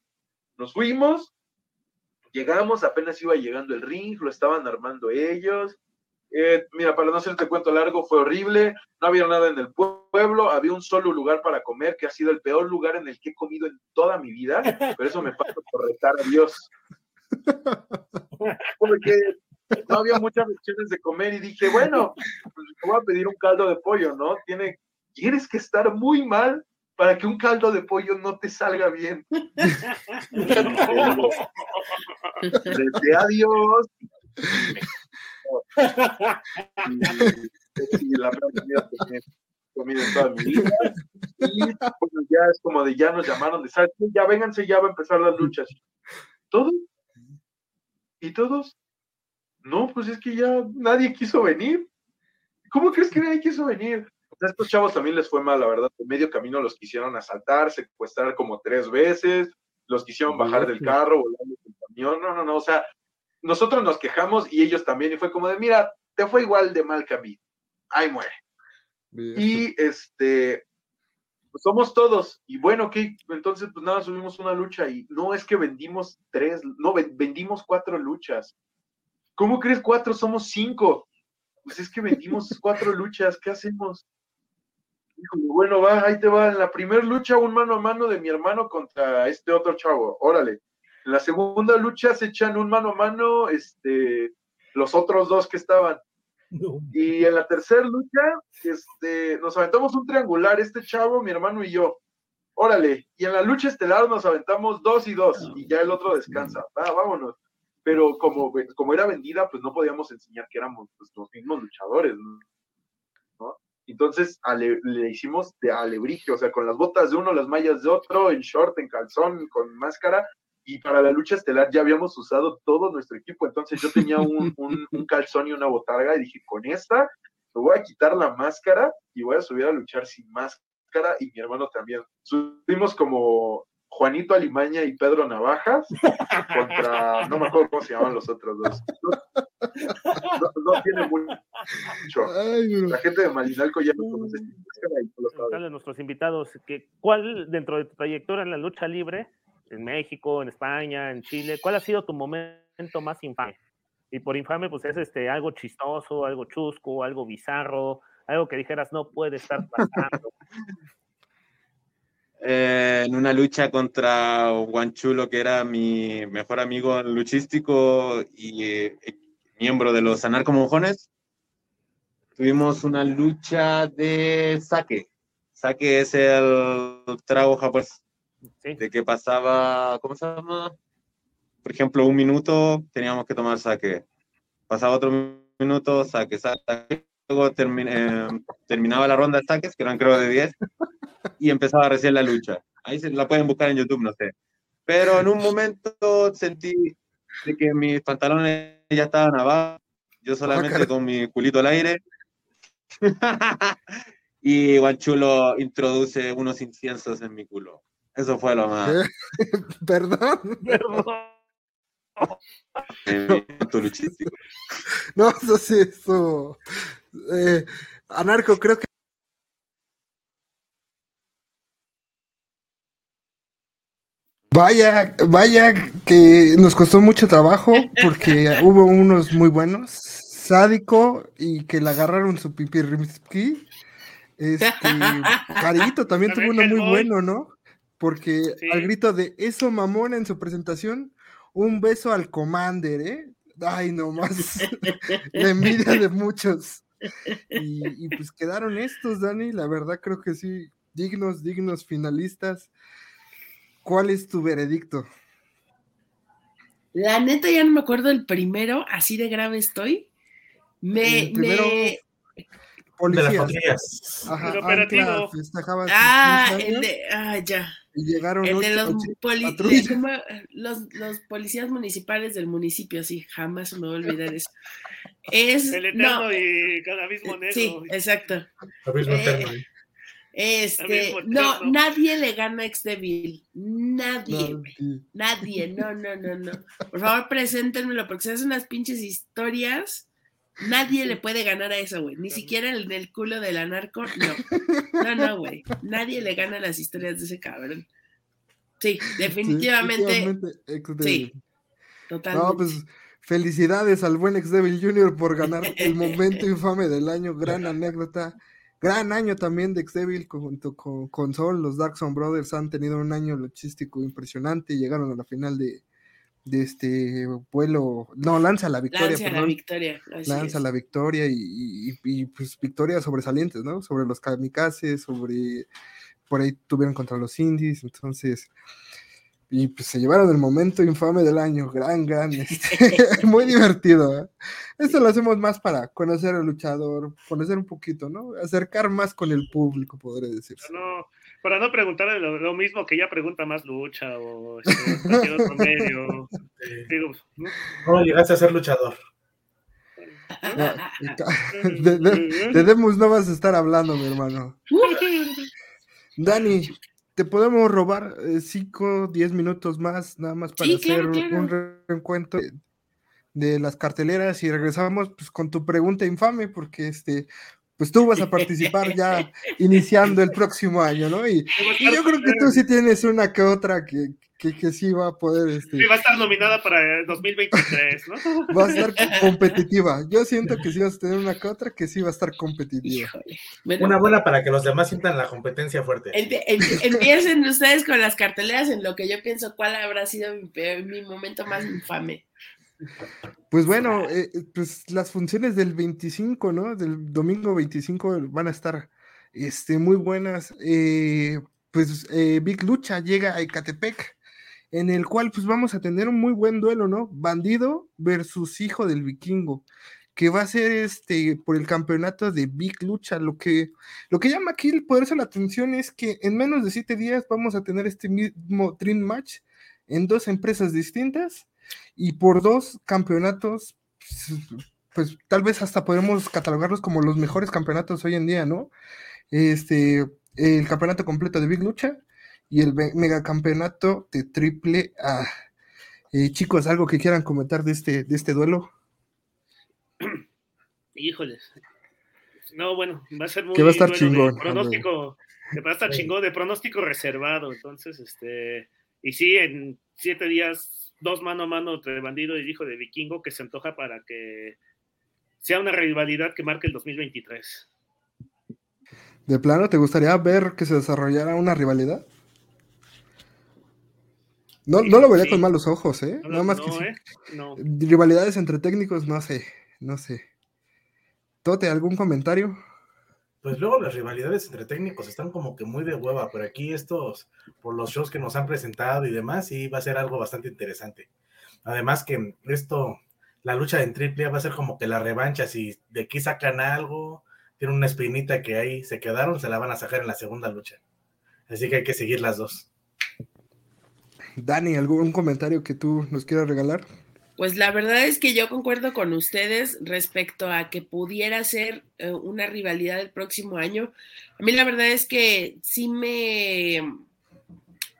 nos fuimos, llegamos, apenas iba llegando el ring, lo estaban armando ellos, eh, mira, para no hacerte cuento largo, fue horrible, no había nada en el pueblo, había un solo lugar para comer, que ha sido el peor lugar en el que he comido en toda mi vida, pero eso me pasa por retar a Dios. Porque no había muchas opciones de comer y dije, bueno, pues voy a pedir un caldo de pollo, ¿no? Tiene, tienes que estar muy mal para que un caldo de pollo no te salga bien. Desde adiós. Y, la comida, comida en toda mi vida. Y pues, ya es como de ya nos llamaron de ¿sabes Ya vénganse, ya va a empezar las luchas. ¿Todos? ¿Y todos? No, pues es que ya nadie quiso venir. ¿Cómo crees que nadie quiso venir? A estos chavos también les fue mal, la verdad. En medio camino los quisieron asaltar, secuestrar como tres veces, los quisieron bajar del carro, volar del camión. No, no, no. O sea, nosotros nos quejamos y ellos también. Y fue como de, mira, te fue igual de mal que a mí. Ahí muere. Y este, pues somos todos. Y bueno, que entonces pues nada, subimos una lucha y no es que vendimos tres, no, vendimos cuatro luchas. ¿Cómo crees cuatro? Somos cinco. Pues es que vendimos cuatro luchas, ¿qué hacemos? bueno, va, ahí te va. En la primera lucha, un mano a mano de mi hermano contra este otro chavo. Órale. En la segunda lucha se echan un mano a mano, este, los otros dos que estaban. Y en la tercera lucha, este, nos aventamos un triangular, este chavo, mi hermano y yo. Órale. Y en la lucha estelar nos aventamos dos y dos, y ya el otro descansa. Va, vámonos. Pero como, como era vendida, pues no podíamos enseñar que éramos pues, los mismos luchadores, ¿no? Entonces le hicimos de alebrije, o sea, con las botas de uno, las mallas de otro, en short, en calzón, con máscara. Y para la lucha estelar ya habíamos usado todo nuestro equipo. Entonces yo tenía un, un calzón y una botarga y dije, con esta me voy a quitar la máscara y voy a subir a luchar sin máscara y mi hermano también. Subimos como Juanito Alimaña y Pedro Navajas contra, no me acuerdo cómo se llaman los otros dos. No, tiene mucho. La gente de Malinalco ya no conoce. de nuestros invitados, que, ¿cuál dentro de tu trayectoria en la lucha libre, en México, en España, en Chile, cuál ha sido tu momento más infame? Y por infame, pues es este, algo chistoso, algo chusco, algo bizarro, algo que dijeras no puede estar pasando. Eh, en una lucha contra Chulo, que era mi mejor amigo luchístico y eh, miembro de los anarcomonjones. Tuvimos una lucha de saque. Saque es el trago japonés. De que pasaba, ¿cómo se llama? Por ejemplo, un minuto teníamos que tomar saque. Pasaba otro minuto, saque, saque. Luego eh, terminaba la ronda de saques, que eran creo de 10 y empezaba recién la lucha. Ahí se la pueden buscar en YouTube, no sé. Pero en un momento sentí de que mis pantalones ya estaban abajo, yo solamente con mi culito al aire. y Guanchulo introduce unos inciensos en mi culo. Eso fue lo más. Perdón. luchístico. No, eso sí, eso. Eh, Anarco, creo que Vaya, vaya que nos costó mucho trabajo porque hubo unos muy buenos, sádico y que le agarraron su pipirrimski. Este, Carito también tuvo uno muy bueno, ¿no? Porque al grito de eso mamona en su presentación, un beso al Commander, ¿eh? Ay, nomás, la envidia de muchos. Y, y pues quedaron estos, Dani, la verdad creo que sí, dignos, dignos finalistas. ¿Cuál es tu veredicto? La neta ya no me acuerdo el primero, así de grave estoy. Me, el primero, me... Policías. Ajá, el operativo. Ah, el de, ah, ya. Y llegaron el de los, los, los, policías municipales del municipio, sí, jamás me voy a olvidar eso. Es, el eterno y cada mismo negro. Sí, exacto. Abismo eterno. Eh, este, no, nadie le gana a Ex Devil. Nadie, nadie, no, no, no, no. Por favor, preséntenmelo, porque se hacen unas pinches historias. Nadie le puede ganar a eso, güey. Ni siquiera el del culo del anarco, no. No, no, güey. Nadie le gana las historias de ese cabrón. Sí, definitivamente. Sí, totalmente. No, pues felicidades al buen Ex Devil Jr. por ganar el momento infame del año. Gran anécdota. Gran año también de X-Devil junto con, con, Sol. Los Darkson Brothers han tenido un año luchístico impresionante. Llegaron a la final de, de este vuelo. No, lanza la victoria. Lanza la victoria. Lanza la victoria y, y, pues victorias sobresalientes, ¿no? Sobre los kamikazes, sobre por ahí tuvieron contra los indies, entonces y pues se llevaron el momento infame del año, gran, gran, este, muy divertido. ¿eh? Esto lo hacemos más para conocer al luchador, conocer un poquito, ¿no? Acercar más con el público, podría decirse. No, para no preguntar lo, mismo que ya pregunta más lucha o este, cualquier otro medio. ¿no? llegaste a ser luchador. de, de, Demus no vas a estar hablando, mi hermano. Dani, te podemos robar 5, eh, 10 minutos más, nada más para hacer un reencuentro de, las carteleras y regresamos pues, con tu pregunta infame, porque este, pues tú vas a participar ya iniciando el próximo año, ¿no? Y, y, yo creo que tú sí tienes una que otra que, que, que, sí va a poder. Este... Sí, va a estar nominada para el 2023, ¿no? Va a estar competitiva. Yo siento que sí vas a tener una que otra que sí va a estar competitiva. una buena para que los demás sientan la competencia fuerte. empiecen ustedes con las carteleras en lo que yo pienso cuál habrá sido mi, mi momento más infame. Pues bueno, eh, pues las funciones del 25, ¿no? Del domingo 25 van a estar este, muy buenas. Eh, pues eh, Big Lucha llega a Ecatepec en el cual pues vamos a tener un muy buen duelo, ¿no? Bandido versus hijo del vikingo, que va a ser este por el campeonato de Big Lucha. Lo que, lo que llama aquí el poderse la atención es que en menos de siete días vamos a tener este mismo Dream Match en dos empresas distintas y por dos campeonatos, pues, pues tal vez hasta podemos catalogarlos como los mejores campeonatos hoy en día, ¿no? Este, el campeonato completo de Big Lucha y el megacampeonato de triple A. Eh, chicos, ¿algo que quieran comentar de este, de este duelo? Híjoles. No, bueno, va a ser muy que va a estar chingón. De pronóstico, va a estar chingón, de pronóstico reservado. Entonces, este, y sí, en siete días, dos mano a mano entre bandido y hijo de vikingo, que se antoja para que sea una rivalidad que marque el 2023. ¿De plano te gustaría ver que se desarrollara una rivalidad? No, no lo vería con malos ojos, ¿eh? Nada más que ¿eh? rivalidades entre técnicos, no sé, no sé. Tote, ¿algún comentario? Pues luego las rivalidades entre técnicos están como que muy de hueva, pero aquí estos, por los shows que nos han presentado y demás, sí va a ser algo bastante interesante. Además que esto, la lucha en triple va a ser como que la revancha, si de aquí sacan algo, tiene una espinita que ahí se quedaron, se la van a sacar en la segunda lucha. Así que hay que seguir las dos. Dani, ¿algún comentario que tú nos quieras regalar? Pues la verdad es que yo concuerdo con ustedes respecto a que pudiera ser eh, una rivalidad el próximo año. A mí la verdad es que sí me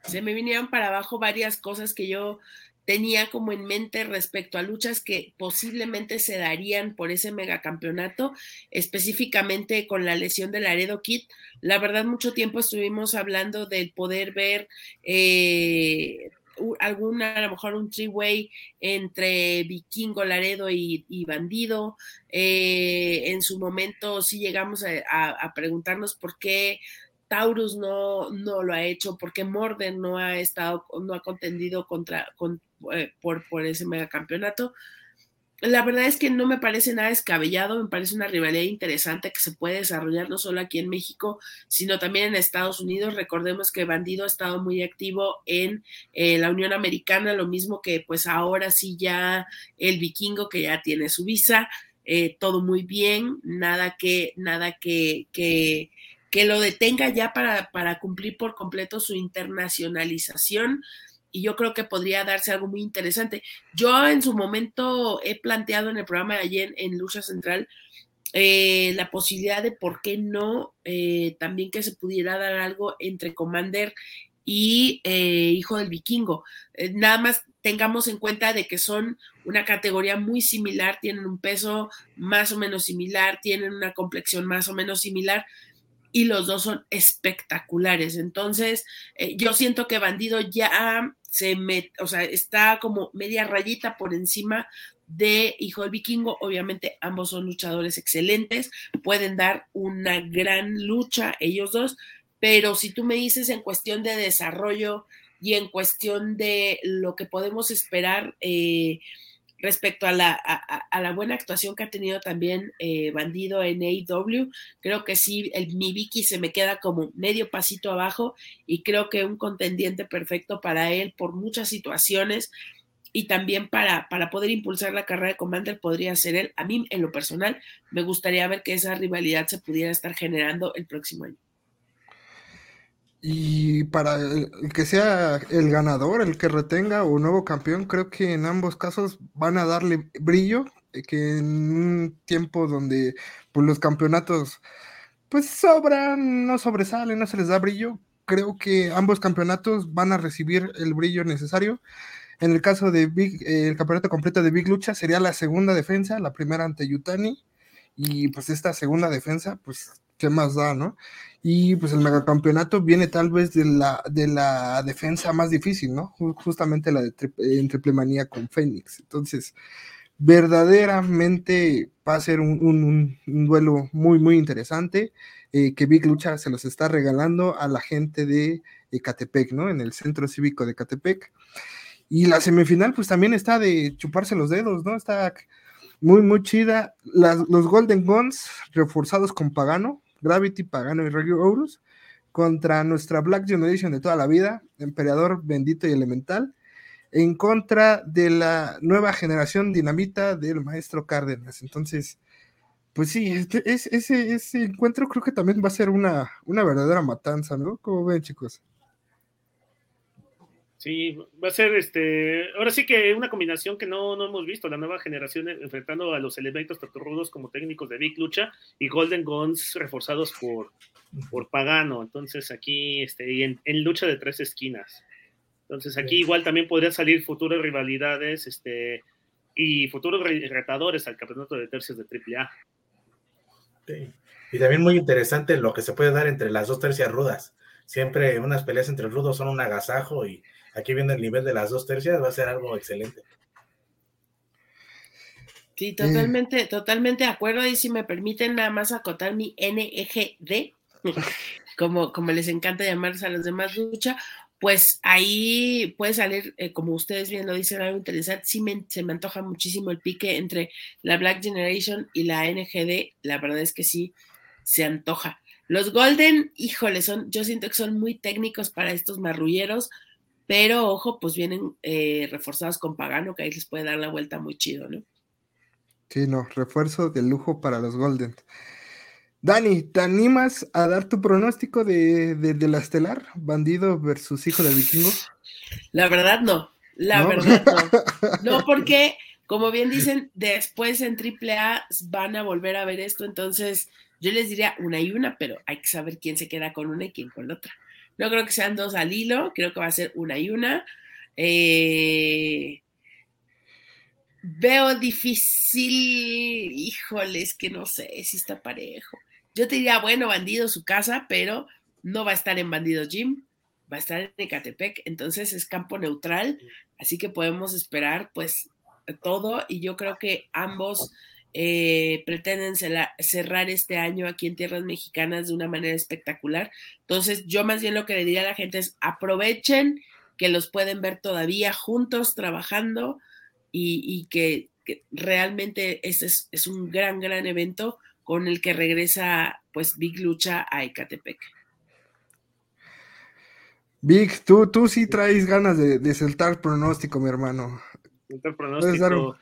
se me vinieron para abajo varias cosas que yo tenía como en mente respecto a luchas que posiblemente se darían por ese megacampeonato, específicamente con la lesión del Laredo Kit. La verdad, mucho tiempo estuvimos hablando del poder ver eh, alguna, a lo mejor un three-way entre Vikingo, Laredo y, Bandido. Eh, en su momento sí llegamos a, preguntarnos por qué Taurus no, no lo ha hecho, por qué Morden no ha estado, no ha contendido contra, con, eh, por, por ese megacampeonato. La verdad es que no me parece nada descabellado, me parece una rivalidad interesante que se puede desarrollar no solo aquí en México, sino también en Estados Unidos. Recordemos que Bandido ha estado muy activo en eh, la Unión Americana, lo mismo que pues ahora sí ya el vikingo que ya tiene su visa, eh, todo muy bien, nada que, nada que, que, que lo detenga ya para, para cumplir por completo su internacionalización y yo creo que podría darse algo muy interesante. Yo en su momento he planteado en el programa de ayer en Lucha Central eh, la posibilidad de por qué no eh, también que se pudiera dar algo entre Commander y eh, Hijo del Vikingo. nada más tengamos en cuenta de que son una categoría muy similar, tienen un peso más o menos similar, tienen una complexión más o menos similar, y los dos son espectaculares. Entonces, yo siento que Bandido ya se met, o sea, está como media rayita por encima de Hijo del Vikingo. Obviamente ambos son luchadores excelentes, pueden dar una gran lucha ellos dos, pero si tú me dices en cuestión de desarrollo y en cuestión de lo que podemos esperar eh, respecto a la, a, la buena actuación que ha tenido también eh, Bandido en AEW, creo que sí, el, mi Vicky se me queda como medio pasito abajo y creo que un contendiente perfecto para él por muchas situaciones y también para, para poder impulsar la carrera de Commander podría ser él. A mí, en lo personal, me gustaría ver que esa rivalidad se pudiera estar generando el próximo año. Y para el, que sea el ganador, el que retenga o nuevo campeón, creo que en ambos casos van a darle brillo, eh, que en un tiempo donde pues, los campeonatos pues sobran, no sobresalen, no se les da brillo, creo que ambos campeonatos van a recibir el brillo necesario. En el caso de Big, eh, el campeonato completo de Big Lucha sería la segunda defensa, la primera ante Yutani, y pues esta segunda defensa, pues, ¿qué más da, no? Y pues el megacampeonato viene tal vez de la, de la defensa más difícil, ¿no? Justamente la de triple manía con Fénix. Entonces, verdaderamente va a ser un, duelo muy, muy interesante eh, que Big Lucha se los está regalando a la gente de Ecatepec, ¿no? En el centro cívico de Ecatepec. Y la semifinal, pues también está de chuparse los dedos, ¿no? Está muy, muy chida. los Golden Guns reforzados con Pagano, Gravity, Pagano y Regio Horus, contra nuestra Black Generation de toda la vida, Emperador Bendito y Elemental, en contra de la nueva generación dinamita del maestro Cárdenas. Entonces, pues sí, este, ese, ese encuentro creo que también va a ser una, una verdadera matanza, ¿no? Como ven, chicos. Sí, va a ser este, ahora sí que una combinación que no, no hemos visto, la nueva generación enfrentando a los elementos taturrudos como técnicos de Big Lucha y Golden Guns reforzados por, por Pagano, entonces aquí, este, y en, lucha de tres esquinas. Entonces aquí igual también podrían salir futuras rivalidades, este, y futuros retadores al campeonato de tercios de AAA. Sí. Y también muy interesante lo que se puede dar entre las dos tercias rudas. Siempre unas peleas entre rudos son un agasajo y aquí viendo el nivel de las dos tercias, va a ser algo excelente. Sí, totalmente, totalmente de acuerdo. Y si me permiten nada más acotar mi NEGD, como, como les encanta llamarse a los demás lucha, pues ahí puede salir, eh, como ustedes bien lo dicen, algo interesante. Sí se me antoja muchísimo el pique entre la Black Generation y la NGD. La verdad es que sí se antoja. Los Golden, híjole, son, yo siento que son muy técnicos para estos marrulleros. Pero ojo, pues vienen eh, reforzados con Pagano, que ahí les puede dar la vuelta muy chido, ¿no? Sí, no, refuerzo de lujo para los Golden. Dani, ¿te animas a dar tu pronóstico de, de, la estelar? Bandido versus hijo del vikingo. La verdad no, la verdad no. No, porque, como bien dicen, después en AAA van a volver a ver esto, entonces yo les diría una y una, pero hay que saber quién se queda con una y quién con la otra. No creo que sean dos al hilo, creo que va a ser una y una. Eh, veo difícil, híjoles, que no sé si está parejo. Yo te diría, bueno, bandido su casa, pero no va a estar en Bandido Gym, va a estar en Ecatepec, entonces es campo neutral, así que podemos esperar pues todo y yo creo que ambos eh, pretenden cerrar este año aquí en tierras mexicanas de una manera espectacular. Entonces, yo más bien lo que le diría a la gente es aprovechen que los pueden ver todavía juntos trabajando y, que, realmente ese es, un gran, gran evento con el que regresa pues Big Lucha a Ecatepec. Big, tú, tú sí traes ganas de, de soltar pronóstico, mi hermano. pronóstico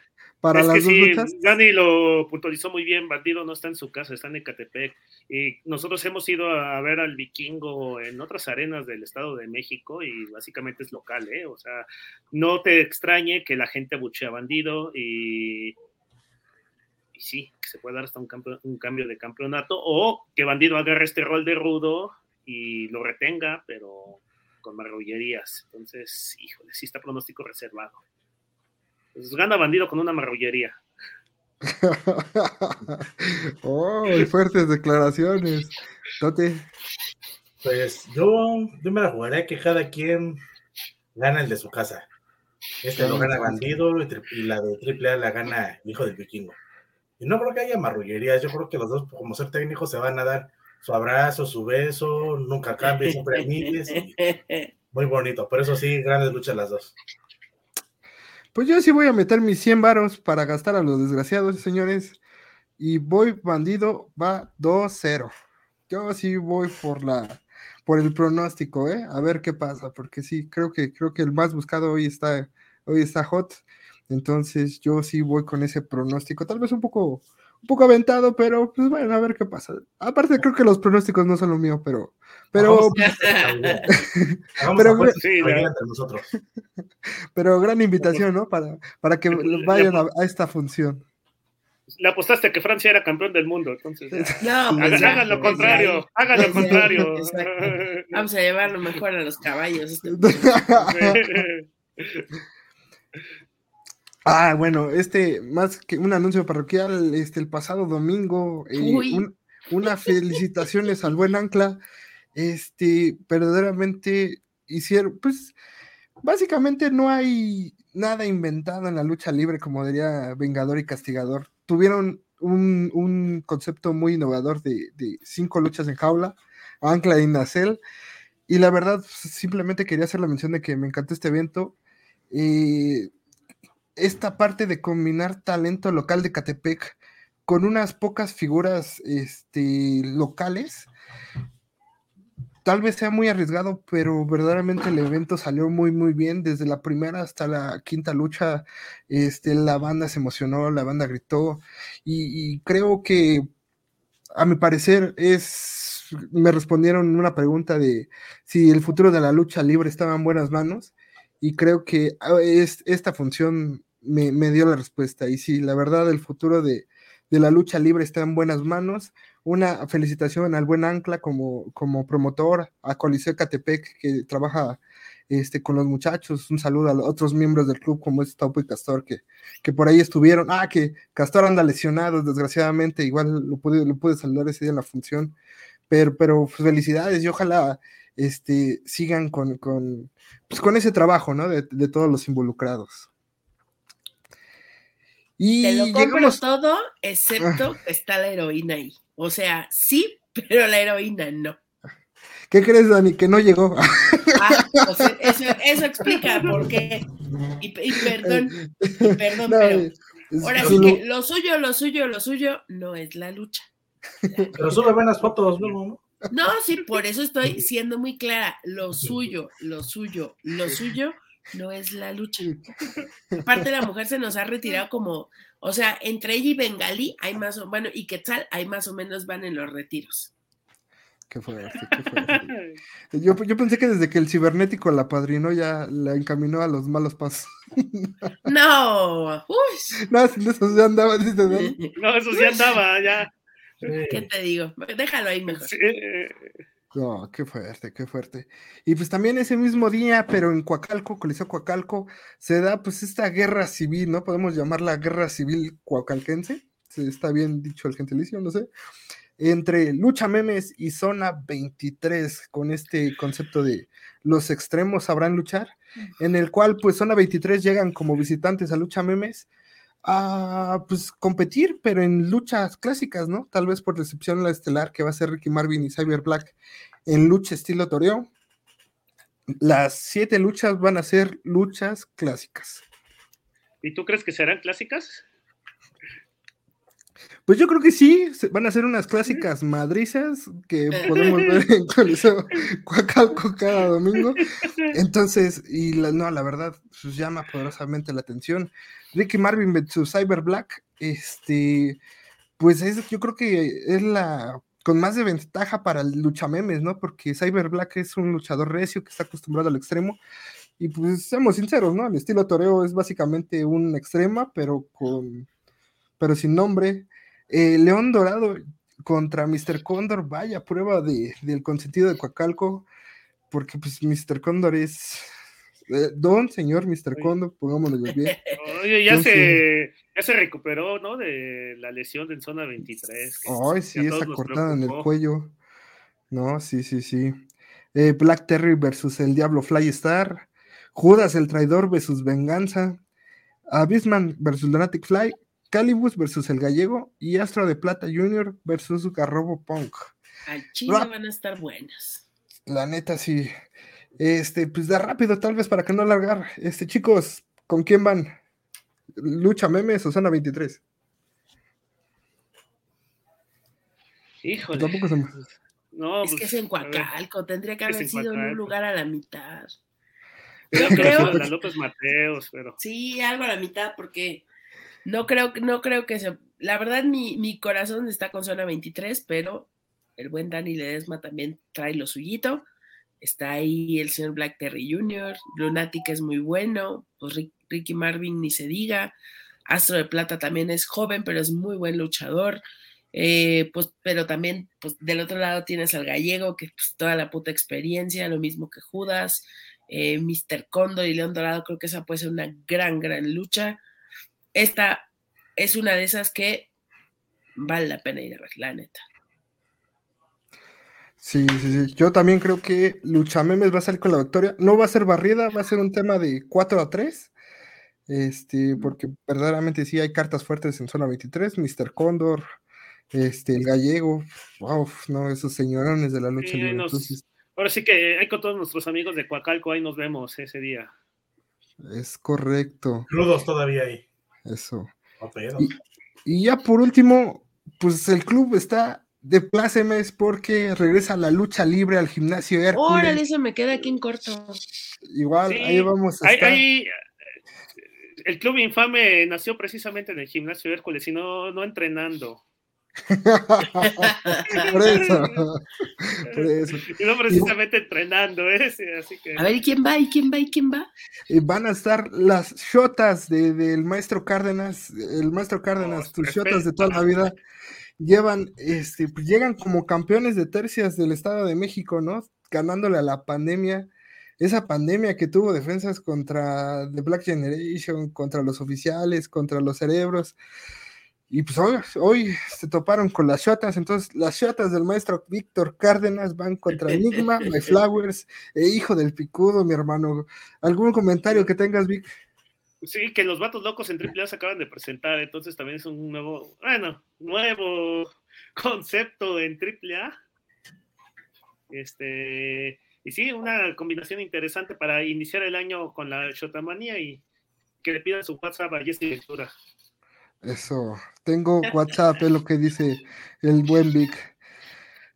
para es las que sí, Dani lo puntualizó muy bien, Bandido no está en su casa, está en Ecatepec. Y nosotros hemos ido a ver al vikingo en otras arenas del Estado de México y básicamente es local, ¿eh? O sea, no te extrañe que la gente buchea a Bandido y, y sí, que se puede dar hasta un, un cambio de campeonato o que Bandido agarre este rol de rudo y lo retenga, pero con marrullerías. Entonces, híjole, sí está pronóstico reservado. Pues gana bandido con una marrullería. oh, fuertes declaraciones. Tote. Pues yo, yo me la jugaré que cada quien gana el de su casa. Este lo gana bandido y la de triple A la gana hijo del vikingo. Y no creo que haya marrullerías, yo creo que los dos, como ser técnicos, se van a dar su abrazo, su beso, nunca cambien, siempre miles. muy bonito, por eso sí, grandes luchas las dos. Pues yo sí voy a meter mis 100 varos para gastar a los desgraciados, señores. Y voy bandido, va 2-0. Yo sí voy por la por el pronóstico, ¿eh? A ver qué pasa, porque sí, creo que creo que el más buscado hoy está hoy está hot. Entonces, yo sí voy con ese pronóstico, tal vez un poco un poco aventado, pero pues bueno, a ver qué pasa. Aparte creo que los pronósticos no son lo mío, pero pero pero, pero gran invitación, ¿no? Para, para que vayan a esta función le apostaste a que Francia era campeón del mundo, entonces. No, pues hagan, lo contrario, hagan lo contrario. Vamos a llevarlo mejor a los caballos. Este ah, bueno, este, más que un anuncio parroquial, este, el pasado domingo, eh, una felicitaciones al buen Ancla, este, verdaderamente hicieron, pues, básicamente no hay nada inventado en la lucha libre, como diría Vengador y Castigador tuvieron un, concepto muy innovador de, cinco luchas en jaula, Ancla y Nacel. Y la verdad, pues, simplemente quería hacer la mención de que me encantó este evento. Eh, esta parte de combinar talento local de Catepec con unas pocas figuras este, locales tal vez sea muy arriesgado, pero verdaderamente el evento salió muy, muy bien. Desde la primera hasta la quinta lucha, este, la banda se emocionó, la banda gritó, y, creo que, a mi parecer, es, me respondieron una pregunta de si el futuro de la lucha libre estaba en buenas manos, y creo que es, esta función me, me dio la respuesta. Y sí, la verdad, el futuro de, de la lucha libre está en buenas manos. Una felicitación al buen Ancla como, como promotor, a Coliseo Catepec que trabaja este, con los muchachos, un saludo a los otros miembros del club como es Taupo y Castor que, que por ahí estuvieron, ah, que Castor anda lesionado desgraciadamente, igual lo pude, lo pude saludar ese día en la función, pero, pero pues, felicidades y ojalá este, sigan con, con, pues, con ese trabajo, ¿no? De, todos los involucrados. Y Te lo compro todo, excepto que está la heroína ahí. O sea, sí, pero la heroína no. ¿Qué crees, Dani? Que no llegó. Ah, eso, explica por qué. Y, perdón, perdón, pero ahora sí que lo suyo, lo suyo, lo suyo no es la lucha. Pero solo ven las fotos, ¿no? No, sí, por eso estoy siendo muy clara. Lo suyo, lo suyo, lo suyo no es la lucha. Aparte, la mujer se nos ha retirado como o sea, entre ella y Bengali hay más o bueno, y Quetzal hay más o menos van en los retiros. Qué fuerte, qué fuerte. Yo, yo pensé que desde que el cibernético la padrinó ya la encaminó a los malos pasos. No, Uy. no, eso ya andaba, No, eso sí andaba, ya. ¿Qué te digo? Déjalo ahí mejor. No, qué fuerte, qué fuerte. Y pues también ese mismo día, pero en Coacalco, Coliseo Coacalco, se da pues esta guerra civil, ¿no? Podemos llamarla guerra civil coacalquense, si está bien dicho el gentilicio, no sé, entre Lucha Memes y Zona 23, con este concepto de los extremos sabrán luchar, en el cual pues Zona 23 llegan como visitantes a Lucha Memes a pues competir, pero en luchas clásicas, ¿no? Tal vez por recepción la estelar que va a ser Ricky Marvin y Cyber Black en lucha estilo toreo. Las siete luchas van a ser luchas clásicas. ¿Y tú crees que serán clásicas? Pues yo creo que sí, van a ser unas clásicas madrizas que podemos ver en Coliseo Coacalco cada domingo. Entonces, y la, no, la verdad, pues llama poderosamente la atención. Ricky Marvin su Cyber Black, este, pues es, yo creo que es la con más de ventaja para el lucha memes, ¿no? Porque Cyber Black es un luchador recio que está acostumbrado al extremo. Y pues seamos sinceros, ¿no? El estilo toreo es básicamente un extrema, pero con pero sin nombre. Eh, León Dorado contra Mr. Condor, vaya prueba de, del consentido de Coacalco, porque pues Mr. Condor es eh, don señor Mr. Condor, pongámoslo bien. Oye, ya, se, ya se recuperó, ¿no? De la lesión en zona 23. Ay, sí, esa cortada en el cuello. No, sí, sí, sí. Eh, Black Terry versus el Diablo Fly Star. Judas el traidor versus Venganza. Abisman versus Lunatic Fly. Calibus versus el Gallego. Y Astro de Plata Junior versus Garrobo Punk. Al chino van a estar buenas. La neta, sí. Este, pues da rápido, tal vez para que no alargar. Este, chicos, ¿con quién van? lucha memes o zona 23. Híjole. Tampoco se... No, es que pues, es en Coacalco, tendría que haber sido en un lugar a la mitad. Yo creo. La López Mateos, pero. Sí, algo a la mitad, porque no creo, no creo que se. La verdad, mi, mi corazón está con zona 23, pero el buen Danny Ledesma también trae lo suyito. Está ahí el señor Black Terry Jr., Lunatic es muy bueno, pues Ricky Marvin ni se diga. Astro de Plata también es joven, pero es muy buen luchador. Eh, pues, pero también, pues, del otro lado tienes al gallego, que pues, toda la puta experiencia, lo mismo que Judas, eh, Mr. Y León Dorado, creo que esa puede ser una gran, gran lucha. Esta es una de esas que vale la pena ir a ver, la neta. Sí, sí, sí. Yo también creo que Lucha Memes va a salir con la victoria. No va a ser barrida, va a ser un tema de 4 a 3. Este, porque verdaderamente sí hay cartas fuertes en zona 23. Mr. Cóndor, este, el gallego. Wow, no, esos señorones de la lucha libre. ahora sí que hay con todos nuestros amigos de Coacalco, ahí nos vemos ese día. Es correcto. Crudos todavía ahí. Eso. Y, ya por último, pues el club está de plácemes porque regresa la lucha libre al gimnasio Hércules. Órale, eso me queda aquí en corto. Igual, ahí vamos a estar. el club infame nació precisamente en el gimnasio Hércules y no, no entrenando. por eso, por eso. Y no precisamente entrenando, ¿eh? Así que... A ver, ¿y quién va? ¿Y quién va? ¿Y quién va? Y van a estar las shotas del maestro Cárdenas, el maestro Cárdenas, tus shotas de toda la vida, llevan, este, llegan como campeones de tercias del Estado de México, ¿no? Ganándole a la pandemia, esa pandemia que tuvo defensas contra The Black Generation, contra los oficiales, contra los cerebros. Y pues hoy, se toparon con las shotas, entonces las shotas del maestro Víctor Cárdenas van contra Enigma, My Flowers, e hijo del picudo, mi hermano. ¿Algún comentario que tengas, Vic? Sí, que los vatos locos en AAA se acaban de presentar, entonces también es un nuevo, bueno, nuevo concepto en AAA. Este, y sí, una combinación interesante para iniciar el año con la Shotamanía y que le pidan su WhatsApp a Jesse Ventura. Eso, tengo WhatsApp, es lo que dice el buen Vic.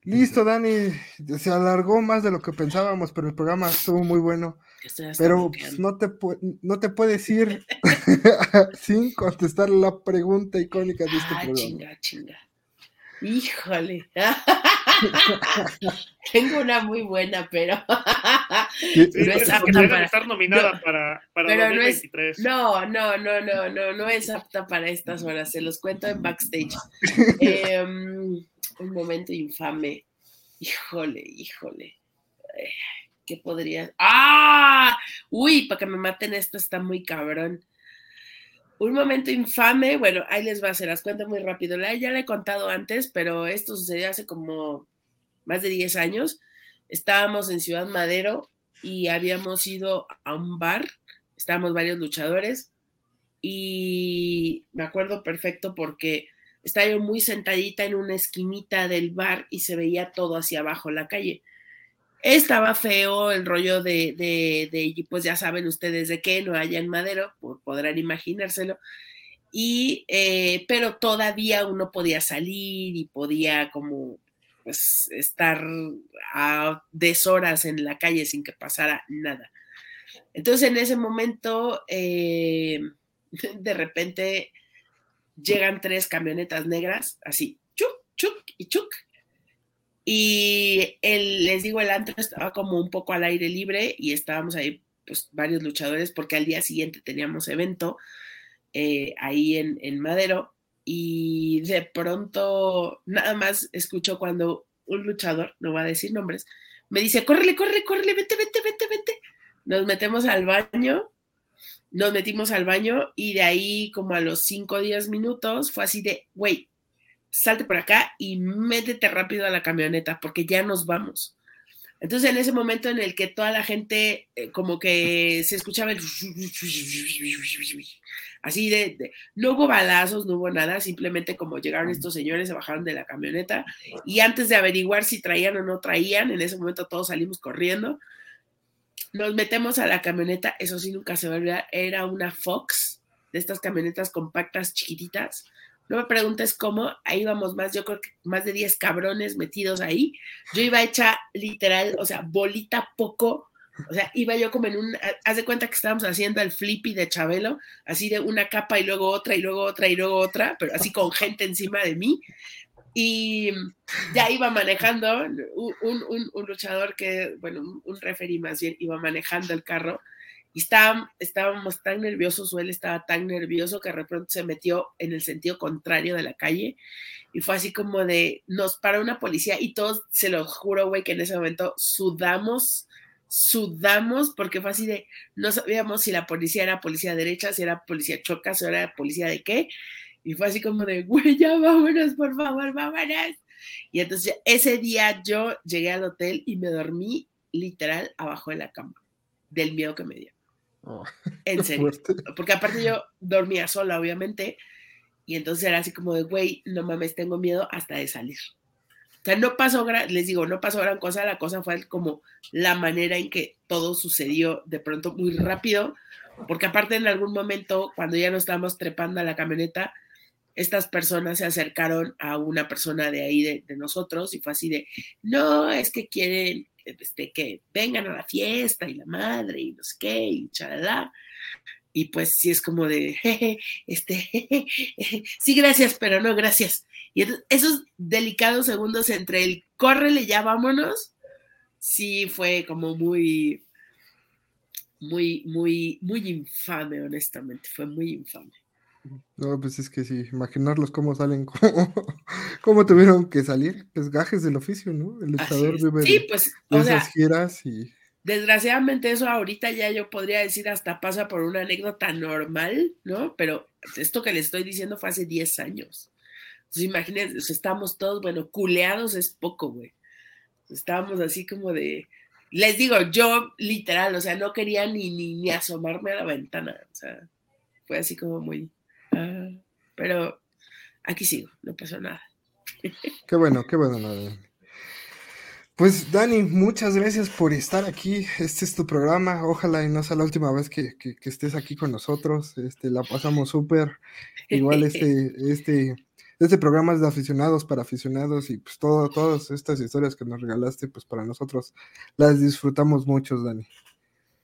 Listo, Dani, se alargó más de lo que pensábamos, pero el programa estuvo muy bueno. Pero pues, no, te no te puedes ir sin contestar la pregunta icónica de este ah, programa. Chinga, chinga. Híjole. Tengo una muy buena, pero. no es apta para estar nominada para, para 2023. No, no, no, no, no, no es apta para estas horas. Se los cuento en backstage. Em, un momento infame. Híjole, híjole. ¿Qué podría? ¡Ah! Uy, para que me maten esto está muy cabrón un momento infame, bueno, ahí les va, se las cuento muy rápido. Ya le he contado antes, pero esto sucedió hace como más de 10 años. Estábamos en Ciudad Madero y habíamos ido a un bar, estábamos varios luchadores y me acuerdo perfecto porque estaba yo muy sentadita en una esquinita del bar y se veía todo hacia abajo la calle. Estaba feo el rollo de, de, pues ya saben ustedes de qué, no haya en Madero, podrán imaginárselo. Y, eh, pero todavía uno podía salir y podía como pues estar a deshoras en la calle sin que pasara nada. Entonces en ese momento, eh, de repente llegan tres camionetas negras, así, chuc, chuc y chuc, y les digo, el antro estaba como un poco al aire libre y estábamos ahí, pues, varios luchadores, porque al día siguiente teníamos evento eh, ahí en Madero. Y de pronto, nada más escucho cuando un luchador, no va a decir nombres, me dice, córrele, córrele, córrele, vente, vente, vente, vente. Nos metemos al baño, nos metimos al baño y de ahí como a los 5 o 10 minutos fue así de, güey, salte por acá y métete rápido a la camioneta porque ya nos vamos. Entonces en ese momento en el que toda la gente eh, como que se escuchaba el... Así de, No hubo balazos, no hubo nada, simplemente como llegaron estos señores, se bajaron de la camioneta y antes de averiguar si traían o no traían, en ese momento todos salimos corriendo. Nos metemos a la camioneta, eso sí nunca se va a olvidar, era una Fox de estas camionetas compactas chiquititas. No me preguntes cómo, ahí vamos más, yo creo que más de 10 cabrones metidos ahí. Yo iba hecha literal, o sea, bolita poco, o sea, iba yo como en un, haz de cuenta que estábamos haciendo el flippy de Chabelo, así de una capa y luego otra y luego otra y luego otra, pero así con gente encima de mí. Y ya iba manejando un, un, luchador que, bueno, un referí más bien, iba manejando el carro y estábamos tan nerviosos, o él estaba tan nervioso que de repente se metió en el sentido contrario de la calle y fue así como de, nos para una policía y todos, se lo juro, güey, que en ese momento sudamos, sudamos, porque fue así de, no sabíamos si la policía era policía derecha, si era policía choca, si era policía de qué, y fue así como de, güey, ya vámonos, por favor, vámonos. Y entonces ese día yo llegué al hotel y me dormí literal abajo de la cama, del miedo que me dio. Oh, en serio. Porque aparte yo dormía sola, obviamente. Y entonces era así como de, güey, no mames, tengo miedo hasta de salir. O sea, no pasó, les digo, no pasó gran cosa, la cosa fue como la manera en que todo sucedió de pronto muy rápido, porque aparte en algún momento, cuando ya nos estábamos trepando a la camioneta, estas personas se acercaron a una persona de ahí de, de nosotros y fue así de, no, es que quieren este, que vengan a la fiesta y la madre y no sé qué y chalala. Y pues sí es como de, este, sí, gracias, pero no, gracias. Y esos delicados segundos entre el córrele, ya vámonos, sí fue como muy, muy, muy, muy infame, honestamente, fue muy infame. No, pues es que sí, imaginarlos cómo salen, cómo, cómo tuvieron que salir, pues gajes del oficio, ¿no? El luchador vive sí, pues, esas giras y... Desgraciadamente eso ahorita ya yo podría decir hasta pasa por una anécdota normal, ¿no? Pero esto que le estoy diciendo fue hace 10 años. Entonces imagínense, estamos todos, bueno, culeados es poco, güey. Estábamos así como de... Les digo, yo literal, o sea, no quería ni, ni, ni asomarme a la ventana, o sea, fue así como muy Pero aquí sigo, no pasó nada. Qué bueno, qué bueno. Pues Dani, muchas gracias por estar aquí. Este es tu programa. Ojalá y no sea la última vez que, estés aquí con nosotros. Este, la pasamos súper. Igual este, este, este programa es de aficionados para aficionados y pues todo, todas estas historias que nos regalaste, pues para nosotros las disfrutamos mucho, Dani.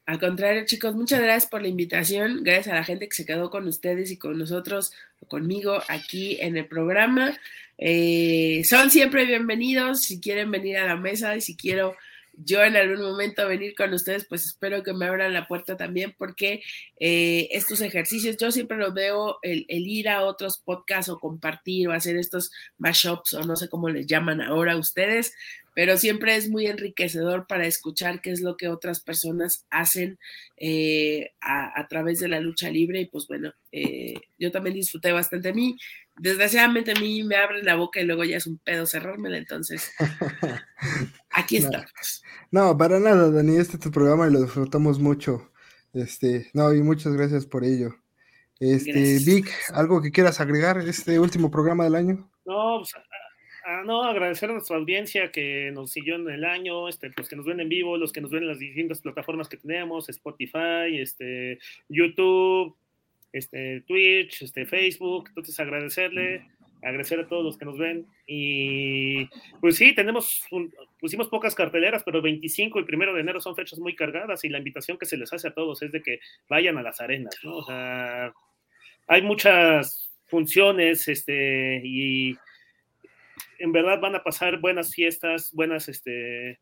Al contrario, chicos, muchas gracias por la invitación. Gracias a la gente que se quedó con ustedes y con nosotros, conmigo aquí en el programa. Eh, son siempre bienvenidos si quieren venir a la mesa y si quiero yo en algún momento venir con ustedes, pues espero que me abran la puerta también, porque eh, estos ejercicios, yo siempre los veo, el, ir a otros podcasts o compartir o hacer estos mashups o no sé cómo les llaman ahora ustedes, pero siempre es muy enriquecedor para escuchar qué es lo que otras personas hacen eh, a, través de la lucha libre y pues bueno, eh, yo también disfruté bastante a mí desgraciadamente a mí me abren la boca y luego ya es un pedo cerrármela, entonces aquí estamos. No, para nada, Dani, este es tu programa y lo disfrutamos mucho. Este, no, y muchas gracias por ello. Este, Vic, ¿algo que quieras agregar este último programa del año? No, pues, no, agradecer a nuestra audiencia que nos siguió en el año, este, los que nos ven en vivo, los que nos ven en las distintas plataformas que tenemos, Spotify, este, YouTube, este, Twitch, Facebook, entonces agradecerle, agradecer a todos los que nos ven y pues sí, tenemos, pusimos pocas carteleras, pero 25 y primero de enero son fechas muy cargadas y la invitación que se les hace a todos es de que vayan a las arenas, ¿no? O sea, hay muchas funciones, este, y en verdad van a pasar buenas fiestas, buenas, este,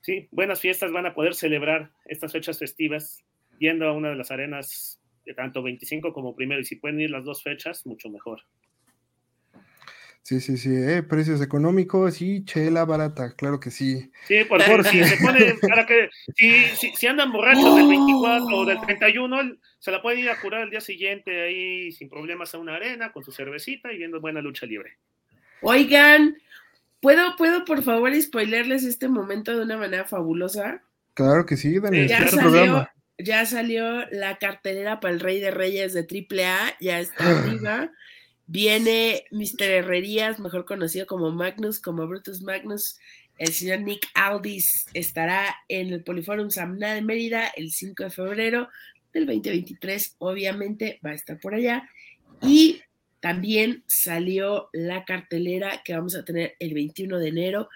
sí, buenas fiestas, van a poder celebrar estas fechas festivas yendo a una de las arenas tanto 25 como primero, y si pueden ir las dos fechas, mucho mejor. Sí, sí, sí, eh, precios económicos y chela barata, claro que sí. Sí, por favor, si se pone, para que, si, si, andan borrachos del 24 o del 31, se la pueden ir a curar el día siguiente ahí sin problemas a una arena con su cervecita y viendo buena lucha libre. Oigan, ¿puedo, puedo por favor spoilerles este momento de una manera fabulosa? Claro que sí, Daniel. Ya salió, ya salió la cartelera para el Rey de Reyes de AAA, ya está arriba. Viene Mr. Herrerías, mejor conocido como Magnus, como Brutus Magnus. El señor Nick Aldis estará en el Poliforum Samna de Mérida el 5 de febrero. del 2023, obviamente va a estar por allá. Y también salió la cartelera que vamos a tener el 21 de enero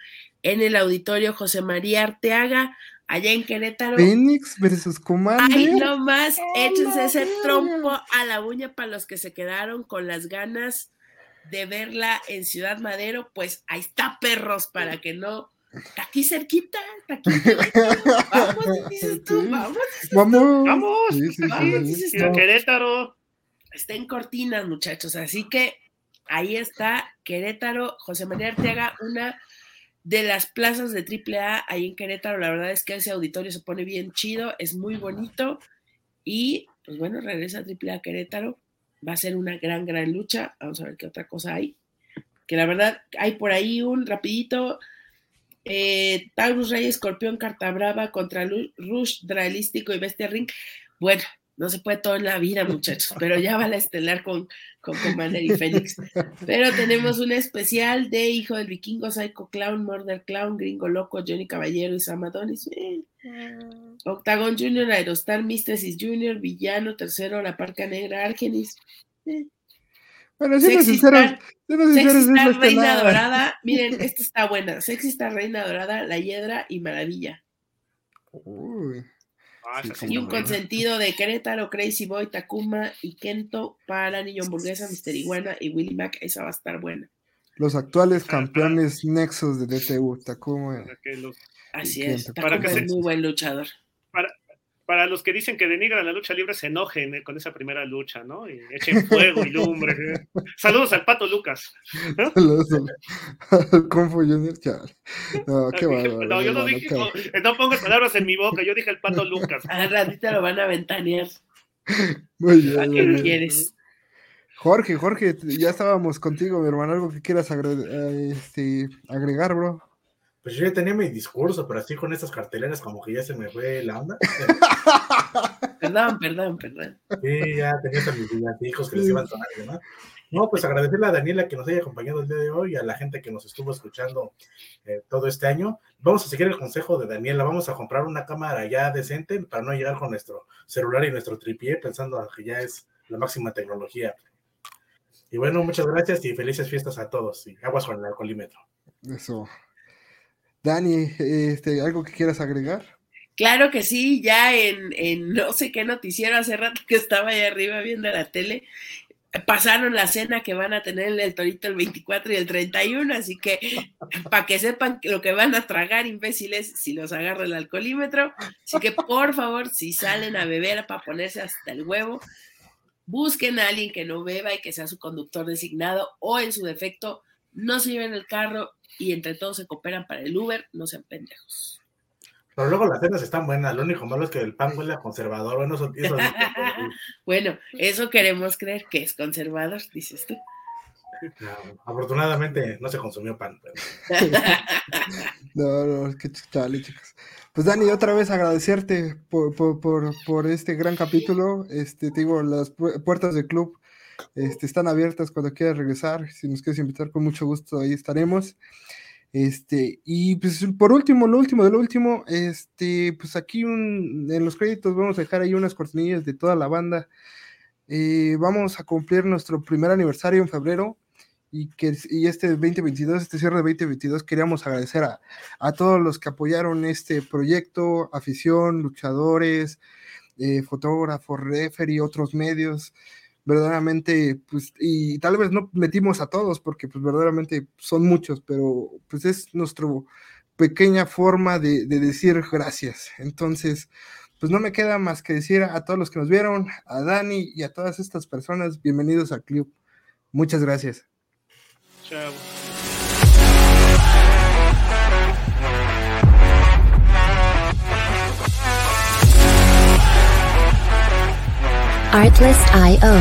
en el auditorio José María Arteaga, allá en Querétaro. Phoenix versus Commander. Ay, nomás, échense ese trompo a la uña para los que se quedaron con las ganas de verla en Ciudad Madero, pues ahí está perros para que no Está aquí cerquita, está aquí. Vamos, dices tú, vamos. Vamos. Vamos. vamos Querétaro. Está en Cortinas, muchachos. Así que ahí está Querétaro, José María Arteaga, una de las plazas de AAA ahí en Querétaro. La verdad es que ese auditorio se pone bien chido, es muy bonito. Y pues bueno, regresa a AAA Querétaro. Va a ser una gran, gran lucha. Vamos a ver qué otra cosa hay. Que la verdad hay por ahí un rapidito eh, Taurus Rey, Escorpión, Carta Brava contra Rush, Dralístico y Bestia Ring. Bueno, no se puede todo en la vida, muchachos, pero ya va la estelar con, con Commander y Fénix. Pero tenemos un especial de Hijo del Vikingo, Psycho Clown, Murder Clown, Gringo Loco, Johnny Caballero y Sam Adonis. Eh. Octagon Junior, Aerostar, Mystesis Junior, Villano, tercero, La Parca Negra, Argenis. Eh. Bueno, siendo sinceros, Sexy Reina Dorada. Miren, esta está buena. Sexy está Reina Dorada, La Hiedra y Maravilla. Uy. Ah, y un consentido de Querétaro, Crazy Boy, Takuma y Kento para Niño Hamburguesa, Mister Iguana y Willy Mac. Esa va a estar buena. Los actuales campeones nexos de DTU, Takuma. Así es, Takuma es muy buen luchador. Para, los que dicen que denigran la lucha libre, se enojen eh, con esa primera lucha, ¿no? Y echen fuego y lumbre. Saludos al Pato Lucas. Saludos al Confu Junior, No, qué bárbaro. No, yo no dije, no, pongas palabras en mi boca, yo dije el Pato Lucas. A ratito lo van a ventanear. Muy bien. qué quieres? Jorge, Jorge, ya estábamos contigo, mi hermano. ¿Algo que quieras eh, este, agregar, bro? Pues yo ya tenía mi discurso, pero así con estas carteleras como que ya se me fue la onda. perdón, perdón, perdón. Sí, ya tenía mis hijos que les iban a sonar ¿no? No, pues agradecerle a Daniela que nos haya acompañado el día de hoy y a la gente que nos estuvo escuchando eh, todo este año. Vamos a seguir el consejo de Daniela, vamos a comprar una cámara ya decente para no llegar con nuestro celular y nuestro tripié pensando que ya es la máxima tecnología. Y bueno, muchas gracias y felices fiestas a todos y aguas con el alcoholímetro. Eso. Dani, este, ¿algo que quieras agregar? Claro que sí, ya en, no sé qué noticiero hace rato que estaba ahí arriba viendo la tele, pasaron la cena que van a tener en el Torito el 24 y el 31, así que para que sepan lo que van a tragar, imbéciles, si los agarra el alcoholímetro. Así que por favor, si salen a beber para ponerse hasta el huevo, busquen a alguien que no beba y que sea su conductor designado o en su defecto no se lleven el carro y entre todos se cooperan para el Uber, no sean pendejos. Pero luego las cenas están buenas, lo único malo es que el pan huele a conservador. Bueno, eso, bueno, eso queremos creer que es conservador, dices tú. afortunadamente no se consumió pan. no, no, qué chale, chicos. Pues Dani, otra vez agradecerte por, por, por, por, este gran capítulo. Este, te digo, las puertas del club este, están abiertas cuando quieras regresar. Si nos quieres invitar, con mucho gusto, ahí estaremos. Este, y pues por último, lo último de lo último, este, pues aquí en los créditos vamos a dejar ahí unas cortinillas de toda la banda. Eh, vamos a cumplir nuestro primer aniversario en febrero y que y este 2022, este cierre de 2022, queríamos agradecer a, a todos los que apoyaron este proyecto, afición, luchadores, eh, fotógrafos, refer y otros medios verdaderamente, pues, y tal vez no metimos a todos, porque pues verdaderamente son muchos, pero pues es nuestra pequeña forma de, decir gracias. Entonces, pues no me queda más que decir a todos los que nos vieron, a Dani y a todas estas personas, bienvenidos al club. Muchas gracias. Chao. Artlist.io